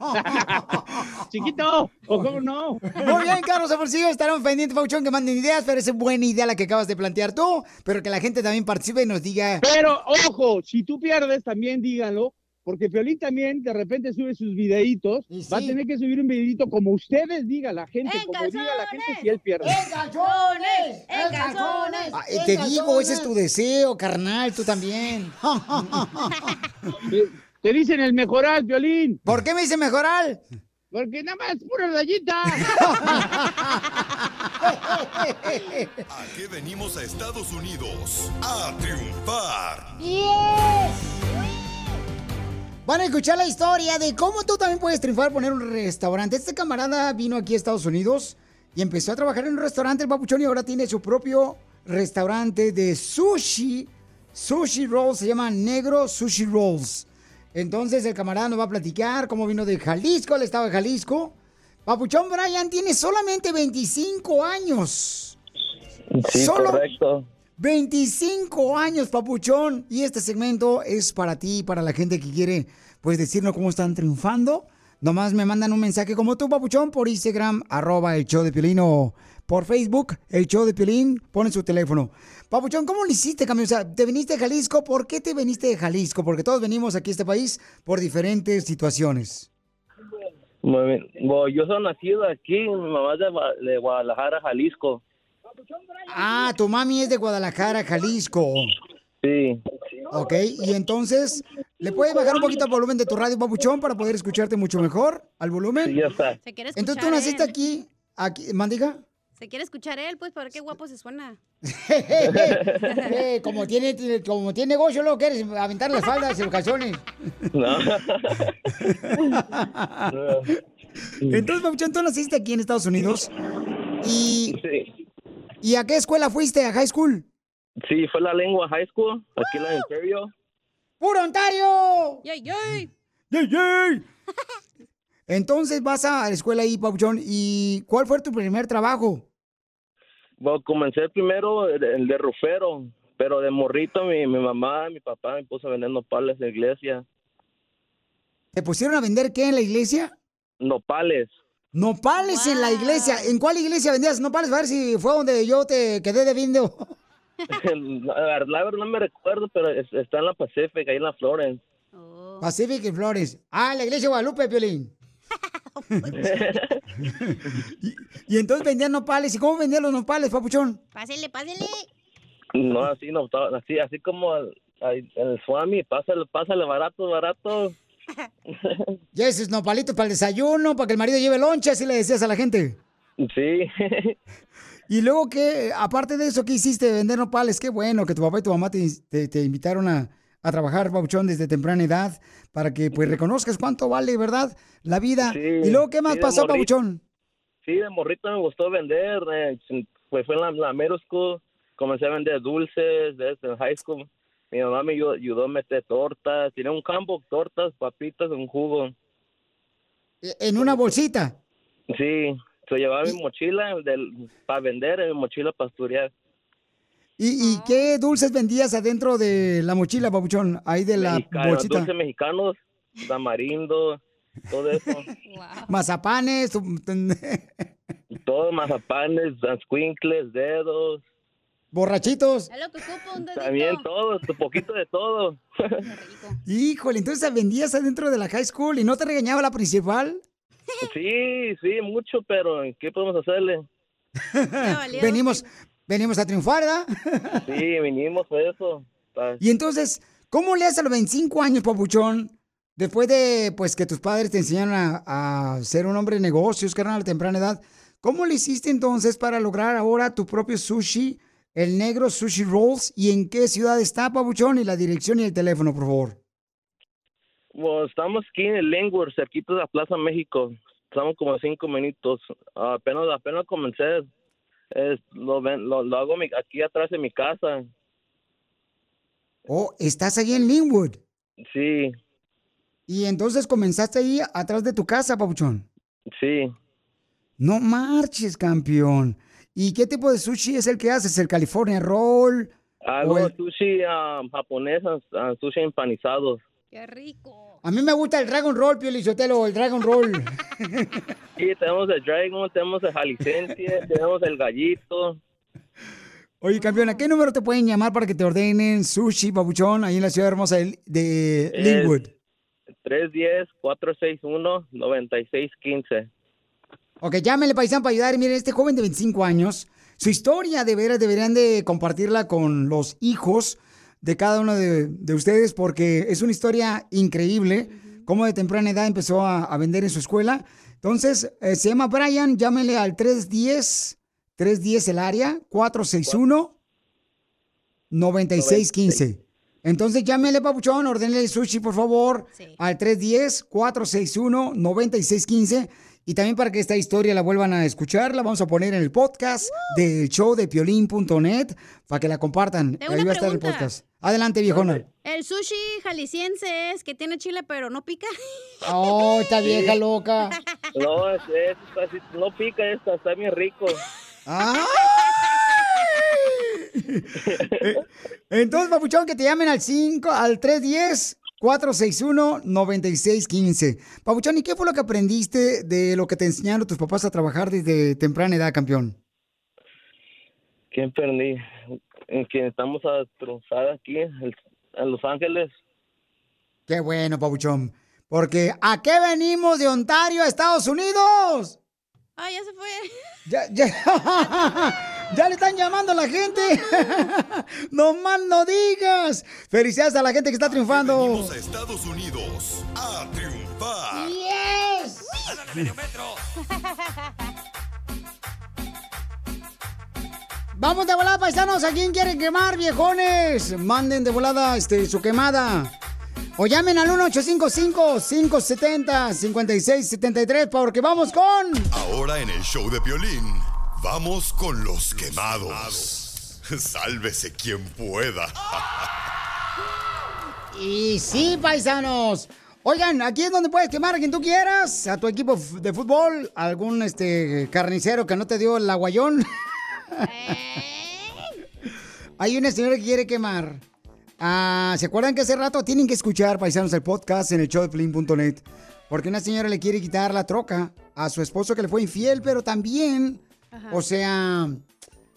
Chiquito, o cómo no. Muy bien, Carlos Hermosillo, estaremos pendientes, Pauchón, que manden ideas, pero es buena idea la que acabas de plantear tú, pero que la gente también participe y nos diga... Pero, ojo, si tú pierdes, también díganlo, porque Piolín también de repente sube sus videitos. Va a tener que subir un videito como ustedes digan, la gente, como diga la gente si él pierde. calzones! ¡En calzones! Ah, eh, te digo, ese es tu deseo, carnal, tú también. Te, te dicen el mejoral, Piolín. ¿Por qué me dice mejoral? Porque nada más pura rayita. ¿A qué venimos a Estados Unidos? A triunfar. Van a escuchar la historia de cómo tú también puedes triunfar poner un restaurante. Este camarada vino aquí a Estados Unidos y empezó a trabajar en un restaurante, el papuchón, y ahora tiene su propio restaurante de sushi. Sushi Rolls, se llama Negro Sushi Rolls. Entonces el camarada nos va a platicar cómo vino de Jalisco, el estado de Jalisco. Papuchón Brian tiene solamente 25 años. Sí, Solo- correcto. 25 años, papuchón. Y este segmento es para ti, para la gente que quiere, pues, decirnos cómo están triunfando. Nomás me mandan un mensaje como tú, papuchón, por Instagram, arroba el show de Piolín, o por Facebook, el show de Piolín, ponen su teléfono. Papuchón, ¿cómo lo hiciste, cambio? O sea, te viniste de Jalisco, ¿por qué te viniste de Jalisco? Porque todos venimos aquí a este país por diferentes situaciones. Muy bien. Bueno, yo soy nacido aquí, mi mamá es de, Gua- de Guadalajara, Jalisco. Ah, tu mami es de Guadalajara, Jalisco. Sí. Ok, y entonces, ¿le puedes bajar un poquito el volumen de tu radio, papuchón, para poder escucharte mucho mejor al volumen? Sí, ya está. Se quiere Entonces tú escuchar naciste él. aquí, aquí, mandiga. Se quiere escuchar él, pues, para ver qué guapo se suena. Eh, como tiene, tiene- como tiene negocio, luego quieres aventar las faldas y los calzones. No. Entonces, papuchón, tú naciste aquí en Estados Unidos. Y, Sí. ¿Y a qué escuela fuiste? ¿A high school? Sí, fue la lengua high school, aquí en la Imperio. ¡Puro Ontario! ¡Yay, yay! ¡Yay, yay! Entonces vas a la escuela ahí, Papuchón, ¿y cuál fue tu primer trabajo? Bueno, comencé primero el el de rufero, pero de morrito mi, mi mamá, mi papá me puso a vender nopales en la iglesia. ¿Te pusieron a vender qué en la iglesia? Nopales. Nopales en la iglesia. ¿En cuál iglesia vendías nopales? A ver si fue donde yo te quedé debiendo. la verdad la verdad no me recuerdo, pero es- está en la Pacific, ahí en la Florence. Pacific y Flores. Ah, la iglesia de Guadalupe, Piolín. y, y entonces vendían nopales. ¿Y cómo vendían los nopales, papuchón? Pásele, pásele. No, así no, estaba- así, así como el, ahí, el Swami, pásale, pásale barato, barato. Ya esos nopalitos para el desayuno, para que el marido lleve lonche, así le decías a la gente. Sí. Y luego, ¿qué? Aparte de eso, ¿qué hiciste? Vender nopales. Qué bueno que tu papá y tu mamá te, te- te invitaron a, a trabajar, Pabuchón, desde temprana edad, para que pues reconozcas cuánto vale, ¿verdad? La vida. Sí, y luego, ¿qué más sí, pasó. Pabuchón? Sí, de morrito me gustó vender. eh, pues fue en la, la middle school. Comencé a vender dulces desde el high school. Mi mamá me ayudó, ayudó a meter tortas. Tenía un campo, tortas, papitas, un jugo. En una bolsita. Sí, se llevaba mi mochila para vender, mi mochila para estudiar. ¿Y, y qué dulces vendías adentro de la mochila, Pabuchón? Ahí de la Mexica- bolsita. Dulces mexicanos, tamarindo, todo eso. Mazapanes. todo, mazapanes, squinkles, dedos. Borrachitos. También todo, un poquito de todo. Híjole, entonces vendías adentro de la high school y no te regañaba la principal. Sí, sí, mucho, pero ¿qué podemos hacerle? venimos, venimos a triunfar, ¿verdad? Sí, vinimos por eso. Y entonces, ¿cómo le haces a los 25 años, papuchón? Después de pues que tus padres te enseñaron a, a ser un hombre de negocios, carnal, a temprana edad, ¿cómo le hiciste entonces para lograr ahora tu propio sushi, el negro sushi rolls? ¿Y en qué ciudad está, papuchón? Y la dirección y el teléfono, por favor. Bueno, estamos aquí en el Lengwood, cerquita de la Plaza México. Estamos como cinco minutos. apenas, apenas comencé. Es, lo, ven- lo, lo hago mi- aquí atrás de mi casa. Oh, estás ahí en Linwood. Sí, Y entonces comenzaste ahí atrás de tu casa, papuchón. sí. No marches, campeón. ¿Y qué tipo de sushi es el que haces? ¿El California Roll? Hago o el- sushi ah, japonés, ah, sushi empanizado. Qué rico. A mí me gusta el Dragon Roll, Pio Lizotelo, el Dragon Roll. Sí, tenemos el Dragon, tenemos el Jalicense, tenemos el Gallito. Oye, campeón, ¿a qué número te pueden llamar para que te ordenen sushi, papuchón, ahí en la ciudad hermosa de, de Linwood? 310-461-9615. Ok, llámenle, paisano, para ayudar. Miren, este joven de 25 años, su historia de veras deberían de compartirla con los hijos de cada uno de, de ustedes porque es una historia increíble, cómo de temprana edad empezó a, a vender en su escuela. Entonces, eh, se llama Brian, llámenle al 310, 310 el área, 461 9615. Entonces llámele, papuchón, ordenle el sushi, por favor, al 310-461-9615. Y también para que esta historia la vuelvan a escuchar, la vamos a poner en el podcast del show de piolín.net para que la compartan. Tengo Ahí una va a estar el pregunta. podcast. Adelante, viejona. El sushi jalisciense es que tiene chile pero no pica. Oh, esta vieja loca. No, es, no pica esta, está bien rico. ¡Ay! Entonces, papuchón, que te llamen al 5, al 310-461-9615. Papuchón, ¿y qué fue lo que aprendiste de lo que te enseñaron tus papás a trabajar desde temprana edad, campeón? ¿Quién perdí? En que estamos a trozar aquí, en Los Ángeles. Qué bueno, papuchón. Porque ¿a qué venimos de Ontario a Estados Unidos? Ah, ya se fue. Ya, ya, ya le están llamando a la gente. No más no digas. Felicidades a la gente que está triunfando. Venimos a Estados Unidos a triunfar. ¡Yes! Vamos de volada, paisanos. ¿A quién quieren quemar, viejones? Manden de volada este, su quemada. O llamen al 1855-570-5673 porque vamos con... Ahora en el show de Piolín, vamos con los quemados. Sálvese quien pueda. Y sí, paisanos. Oigan, aquí es donde puedes quemar a quien tú quieras, a tu equipo de fútbol, algún este carnicero que no te dio el aguayón. Hay una señora que quiere quemar. Ah, ¿Se acuerdan que hace rato tienen que escuchar, paisanos, el podcast en el showdeplin.net? Porque una señora le quiere quitar la troca a su esposo que le fue infiel, pero también, o sea,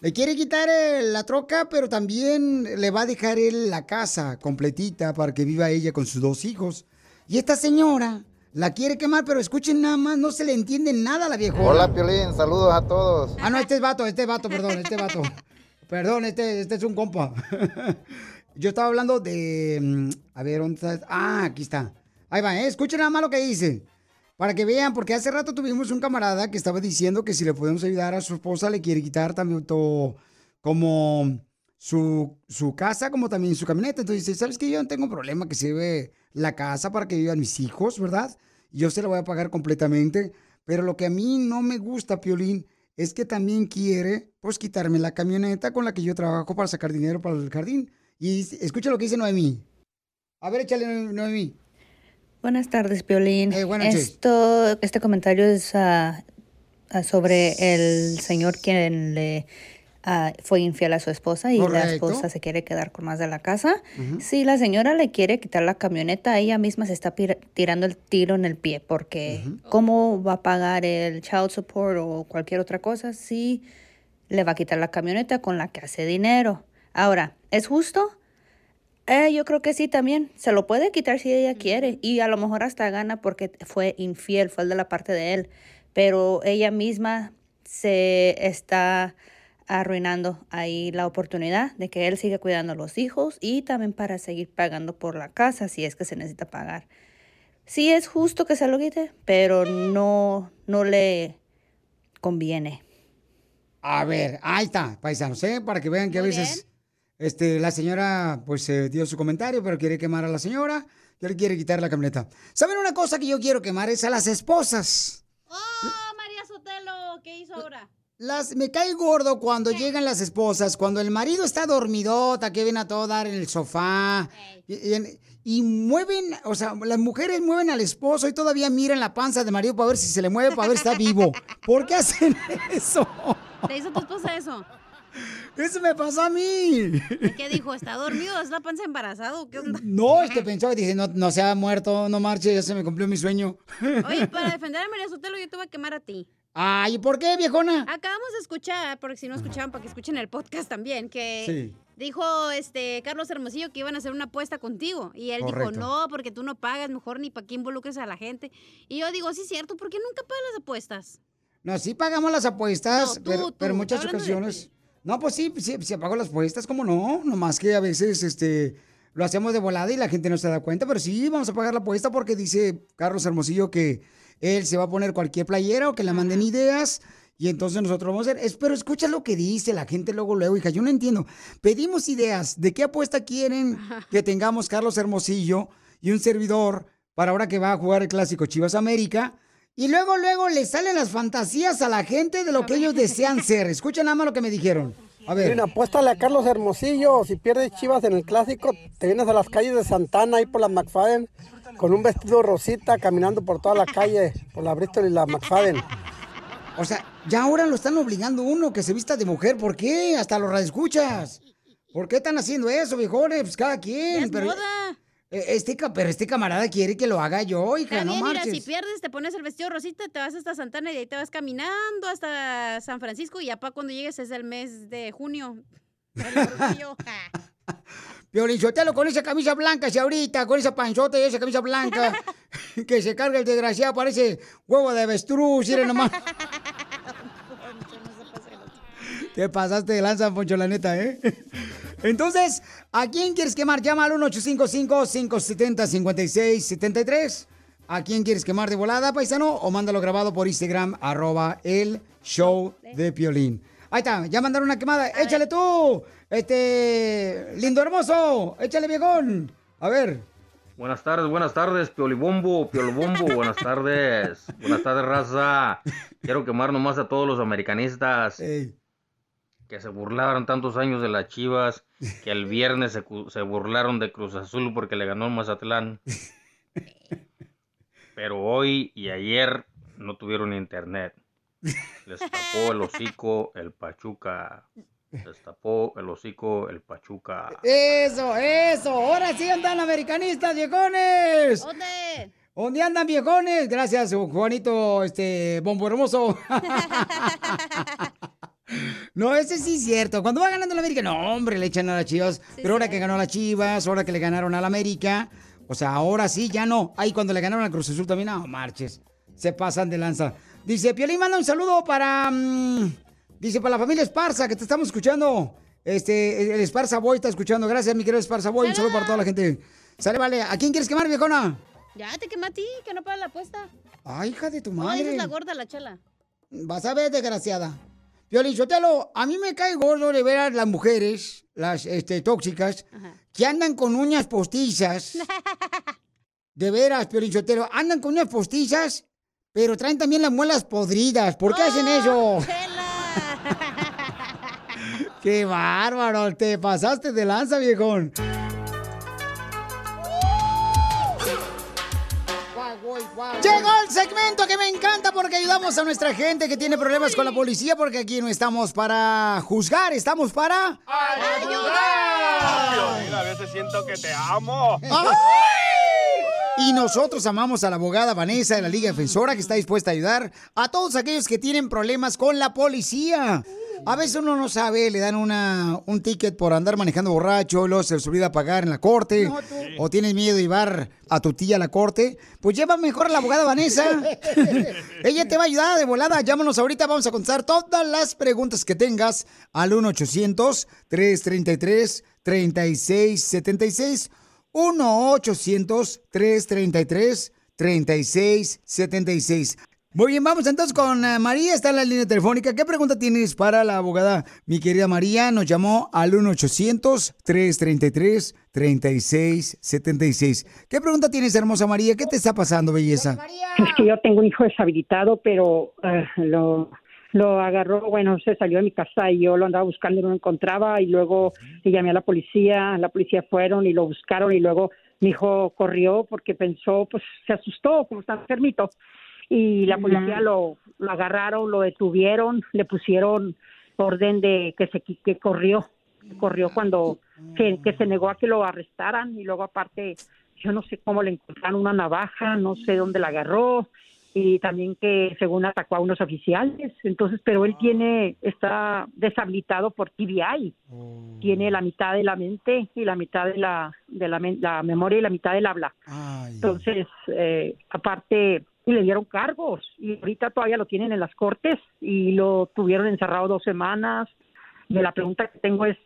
le quiere quitar eh, la troca, pero también le va a dejar él la casa completita para que viva ella con sus dos hijos. Y esta señora la quiere quemar, pero escuchen nada más, no se le entiende nada a la viejona. Hola, Piolín, saludos a todos. Ah, no, este es vato, este es vato, perdón, este vato. Perdón, este, este es un compa. Yo estaba hablando de. mm, A ver, ¿dónde está? Ah, aquí está. Ahí va, ¿eh? escuchen nada más lo que dice. Para que vean, porque hace rato tuvimos un camarada que estaba diciendo que si le podemos ayudar a su esposa, le quiere quitar también todo, como su, su casa, como también su camioneta. Entonces dice, ¿sabes qué? Yo no tengo problema que lleve la casa para que vivan mis hijos, ¿verdad? Yo se la voy a pagar completamente. Pero lo que a mí no me gusta, Piolín, es que también quiere, pues, quitarme la camioneta con la que yo trabajo para sacar dinero para el jardín. Y escucha lo que dice Noemí. A ver, échale, Noemí. Buenas tardes, Piolín. Eh, buenas. Esto, este comentario es ah, sobre el señor quien le ah, fue infiel a su esposa y la esposa se quiere quedar con más de la casa. Si la señora le quiere quitar la camioneta, ella misma se está tirando el tiro en el pie porque ¿cómo va a pagar el child support o cualquier otra cosa si le va a quitar la camioneta con la que hace dinero? Ahora, ¿es justo? Eh, yo creo que sí también. Se lo puede quitar si ella quiere. Y a lo mejor hasta gana porque fue infiel, fue el de la parte de él. Pero ella misma se está arruinando ahí la oportunidad de que él siga cuidando a los hijos y también para seguir pagando por la casa si es que se necesita pagar. Sí es justo que se lo quite, pero no, no le conviene. A ver, ahí está, paisanos, ¿eh? Para que vean que a veces este, la señora pues eh, dio su comentario, pero quiere quemar a la señora, que le quiere quitar la camioneta. ¿Saben una cosa que yo quiero quemar? Es a las esposas. ¡Oh, María Sotelo! ¿Qué hizo ahora? Las, me cae gordo cuando llegan las esposas, cuando el marido está dormidota, que ven a todo dar en el sofá, y, y- y mueven, o sea, las mujeres mueven al esposo y todavía miran la panza del marido para ver si se le mueve, para ver si está vivo. ¿Por qué hacen eso? ¿Te hizo tu esposa eso? Eso me pasó a mí. ¿Qué dijo? ¿Está dormido? ¿Es la panza embarazado? ¿Qué onda? No, es que pensó, dije, no, no se ha muerto, no marche, ya se me cumplió mi sueño. Oye, para defender a María Sotelo, yo te voy a quemar a ti. Ay, ¿y por qué, viejona? Acabamos de escuchar, porque si no escuchaban, para que escuchen el podcast también, que Sí. dijo este Carlos Hermosillo que iban a hacer una apuesta contigo. Y él Correcto. dijo, no, porque tú no pagas, mejor ni para qué involucres a la gente. Y yo digo, sí, es cierto, ¿por qué nunca pagas las apuestas? No, sí pagamos las apuestas, No, tú, pero, tú, pero en muchas ocasiones. No, pues sí, sí, sí pago las apuestas, ¿cómo no? Nomás que a veces este, lo hacemos de volada y la gente no se da cuenta, pero sí, vamos a pagar la apuesta porque dice Carlos Hermosillo que él se va a poner cualquier playera o que le manden ideas. Y entonces nosotros vamos a hacer, es, pero escucha lo que dice la gente luego, luego, hija, yo no entiendo. Pedimos ideas, ¿de qué apuesta quieren que tengamos Carlos Hermosillo y un servidor para ahora que va a jugar el clásico Chivas América? Y luego, luego le salen las fantasías a la gente de lo que ellos desean ser. Escucha nada más lo que me dijeron. A ver. Miren, apuéstale a Carlos Hermosillo. Si pierdes Chivas en el clásico, te vienes a las calles de Santana, ahí por la McFadden, con un vestido rosita, caminando por toda la calle, por la Bristol y la McFadden. O sea, ya ahora lo están obligando uno que se vista de mujer. ¿Por qué? Hasta los radioescuchas. ¿Por qué están haciendo eso, viejones? Pues cada quien. es pero, moda. Eh, Este, pero este camarada quiere que lo haga yo, hija, Está no bien, mira, marches. si pierdes, te pones el vestido rosita, te vas hasta Santana y de ahí te vas caminando hasta San Francisco y ya para cuando llegues es el mes de junio. Sotelo con esa camisa blanca, si ahorita, con esa panzota y esa camisa blanca, que se carga el desgraciado, parece huevo de avestruz, mire nomás. Te pasaste de lanza, Poncho, la neta, ¿eh? Entonces, ¿a quién quieres quemar? Llama al 1-855-570-5673. ¿A quién quieres quemar de volada, paisano? O mándalo grabado por Instagram, arroba el show de Piolín. Ahí está, ya mandaron una quemada. Échale tú, este, lindo hermoso. Échale, viejón. A ver. Buenas tardes, buenas tardes, Piolibombo, Piolibombo, buenas tardes. Buenas tardes, raza. Quiero quemar nomás a todos los americanistas que se burlaron tantos años de las chivas, que el viernes se, se burlaron de Cruz Azul porque le ganó el Mazatlán. Pero hoy y ayer no tuvieron internet. Les tapó el hocico el Pachuca. Les tapó el hocico el Pachuca. Eso, eso. Ahora sí andan americanistas, viejones. ¿Dónde? ¿Dónde andan, viejones? Gracias, Juanito, este, bombo hermoso. No, ese sí es cierto. Cuando va ganando la América, no, hombre, le echan a las chivas. Pero ahora que ganó las chivas, ahora que le ganaron a la América, o sea, ahora sí, ya no. Ahí cuando le ganaron al Cruz Azul también, no, marches. Se pasan de lanza. Dice, Piolín, manda un saludo para. mm, dice, para la familia Esparza, que te estamos escuchando. Este, el Esparza Boy está escuchando. Gracias, mi querido Esparza Boy. Un saludo para toda la gente. Sale, vale. ¿A quién quieres quemar, viejona? Ya te quemé a ti, que no paga la apuesta. Ay, hija de tu No, madre. es la gorda, la chela. Vas a ver, desgraciada. Piolín Sotelo, a mí me cae gordo de ver a las mujeres, las este, tóxicas, que andan con uñas postizas. De veras, Piolín Sotelo, andan con uñas postizas, pero traen también las muelas podridas. ¿Por qué hacen eso? ¡Qué bárbaro! Te pasaste de lanza, viejón. Llegó el segmento que me encanta porque ayudamos a nuestra gente que tiene problemas con la policía porque aquí no estamos para juzgar, estamos para Piolín, a veces siento que te amo. Y nosotros amamos a la abogada Vanessa de la Liga Defensora que está dispuesta a ayudar a todos aquellos que tienen problemas con la policía. A veces uno no sabe, le dan una, un ticket por andar manejando borracho, luego se les olvida pagar en la corte, No, o tienes miedo de llevar a tu tía a la corte, pues lleva mejor a la abogada Vanessa. Ella te va a ayudar de volada. Llámanos ahorita, vamos a contestar todas las preguntas que tengas al 1-800-333-3676. 1-800-333-3676. Muy bien, vamos entonces con eh, María, está en la línea telefónica. ¿Qué pregunta tienes para la abogada? Mi querida María nos llamó al 1-800-333-3676. ¿Qué pregunta tienes, hermosa María? ¿Qué te está pasando, belleza? Es que yo tengo un hijo deshabilitado, pero eh, lo, lo agarró, bueno, se salió de mi casa y yo lo andaba buscando y no lo encontraba. Y luego le llamé a la policía, la policía fueron y lo buscaron y luego mi hijo corrió porque pensó, pues se asustó, como está enfermito. Y la policía lo, lo agarraron, lo detuvieron, le pusieron orden de que se que corrió, corrió cuando que, que se negó a que lo arrestaran. Y luego aparte yo no sé cómo le encontraron una navaja, no sé dónde la agarró y también que según atacó a unos oficiales, entonces pero él tiene está deshabilitado por TBI, tiene la mitad de la mente y la mitad de la de la, memoria y la mitad del habla. Entonces, eh, aparte, y le dieron cargos y ahorita todavía lo tienen en las cortes y lo tuvieron encerrado dos semanas. Y la pregunta que tengo es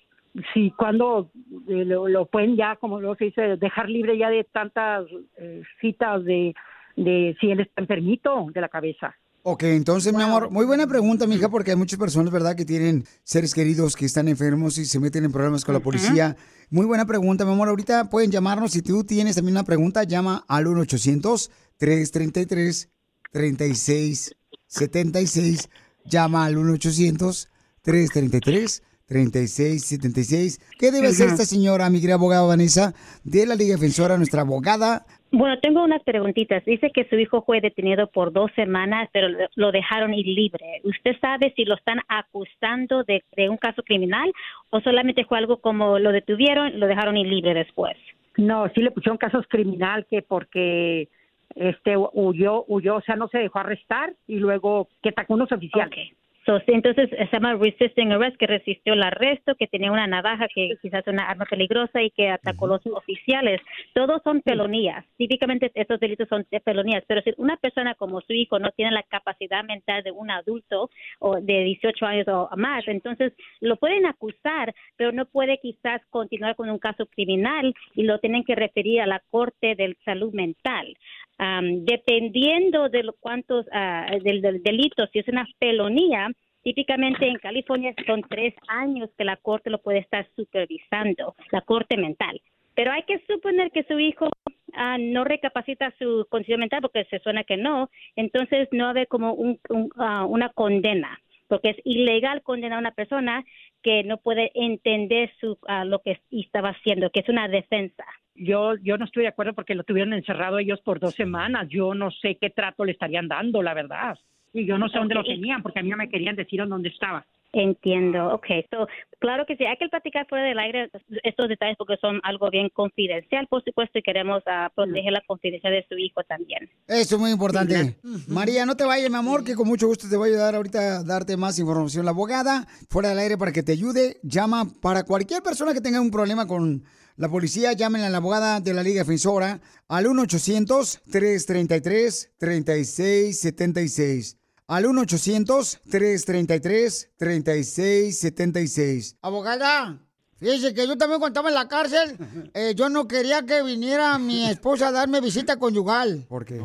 si cuando eh, lo, lo pueden ya, como luego se dice, dejar libre ya de tantas eh, citas de, de si él está enfermito de la cabeza. Ok, entonces, mi amor, muy buena pregunta, mija, porque hay muchas personas, ¿verdad?, que tienen seres queridos que están enfermos y se meten en problemas con la policía. Muy buena pregunta, mi amor. Ahorita pueden llamarnos. Si tú tienes también una pregunta, llama al 1-800-333-3676. Llama al 1-800-333-3676. ¿Qué debe hacer esta señora, mi querida abogada Vanessa, de la Liga Defensora, nuestra abogada? Bueno, tengo unas preguntitas. Dice que su hijo fue detenido por dos semanas, pero lo- dejaron ir libre. ¿Usted sabe si lo están acusando de, de un caso criminal o solamente fue algo como lo detuvieron, lo dejaron ir libre después? No, sí le pusieron casos criminal que porque este huyó, huyó, o sea, no se dejó arrestar y luego que atacó unos oficiales. So, sí, entonces eh, se llama resisting arrest, que resistió el arresto, que tenía una navaja, que quizás una arma peligrosa y que atacó a los oficiales. Todos son felonías. Típicamente estos delitos son de felonías, pero si una persona como su hijo no tiene la capacidad mental de un adulto o de 18 años o más, entonces lo pueden acusar, pero no puede quizás continuar con un caso criminal y lo tienen que referir a la Corte de Salud Mental. Am, dependiendo de lo cuántos ah, del, del delito, si es una felonía, típicamente en California son tres años que la corte lo puede estar supervisando, la corte mental. Pero hay que suponer que su hijo ah, no recapacita su condición mental porque se suena que no, entonces no ve como un, un, ah, una condena, porque es ilegal condenar a una persona que no puede entender su, ah, lo que estaba haciendo, que es una defensa. Yo, yo no estoy de acuerdo porque lo tuvieron encerrado ellos por dos semanas. Yo no sé qué trato le estarían dando, la verdad. Y yo no sé dónde lo tenían porque a mí no me querían decir dónde estaba. Entiendo, okay. So, claro que sí, hay que platicar fuera del aire estos detalles porque son algo bien confidencial, por supuesto, y queremos ah, proteger la confidencialidad de su hijo también. Eso es muy importante. María, no te vayas, mi amor, que con mucho gusto te voy a ayudar ahorita a darte más información. La abogada, fuera del aire para que te ayude, llama para cualquier persona que tenga un problema con la policía, llámenle a la abogada de la Liga Defensora al 1-800-333-3676. Al 1-800-333-3676. Abogada, Fíjese que yo también cuando estaba en la cárcel, eh, yo no quería que viniera mi esposa a darme visita conyugal. ¿Por qué?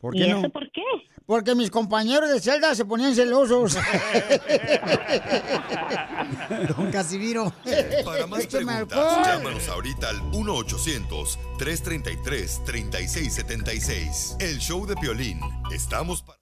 ¿Por ¿Y qué no? eso por qué? Porque mis compañeros de celda se ponían celosos. Don Casimiro. Para más preguntas, llámanos ahorita al 1-800-333-3676. El show de Piolín. Estamos para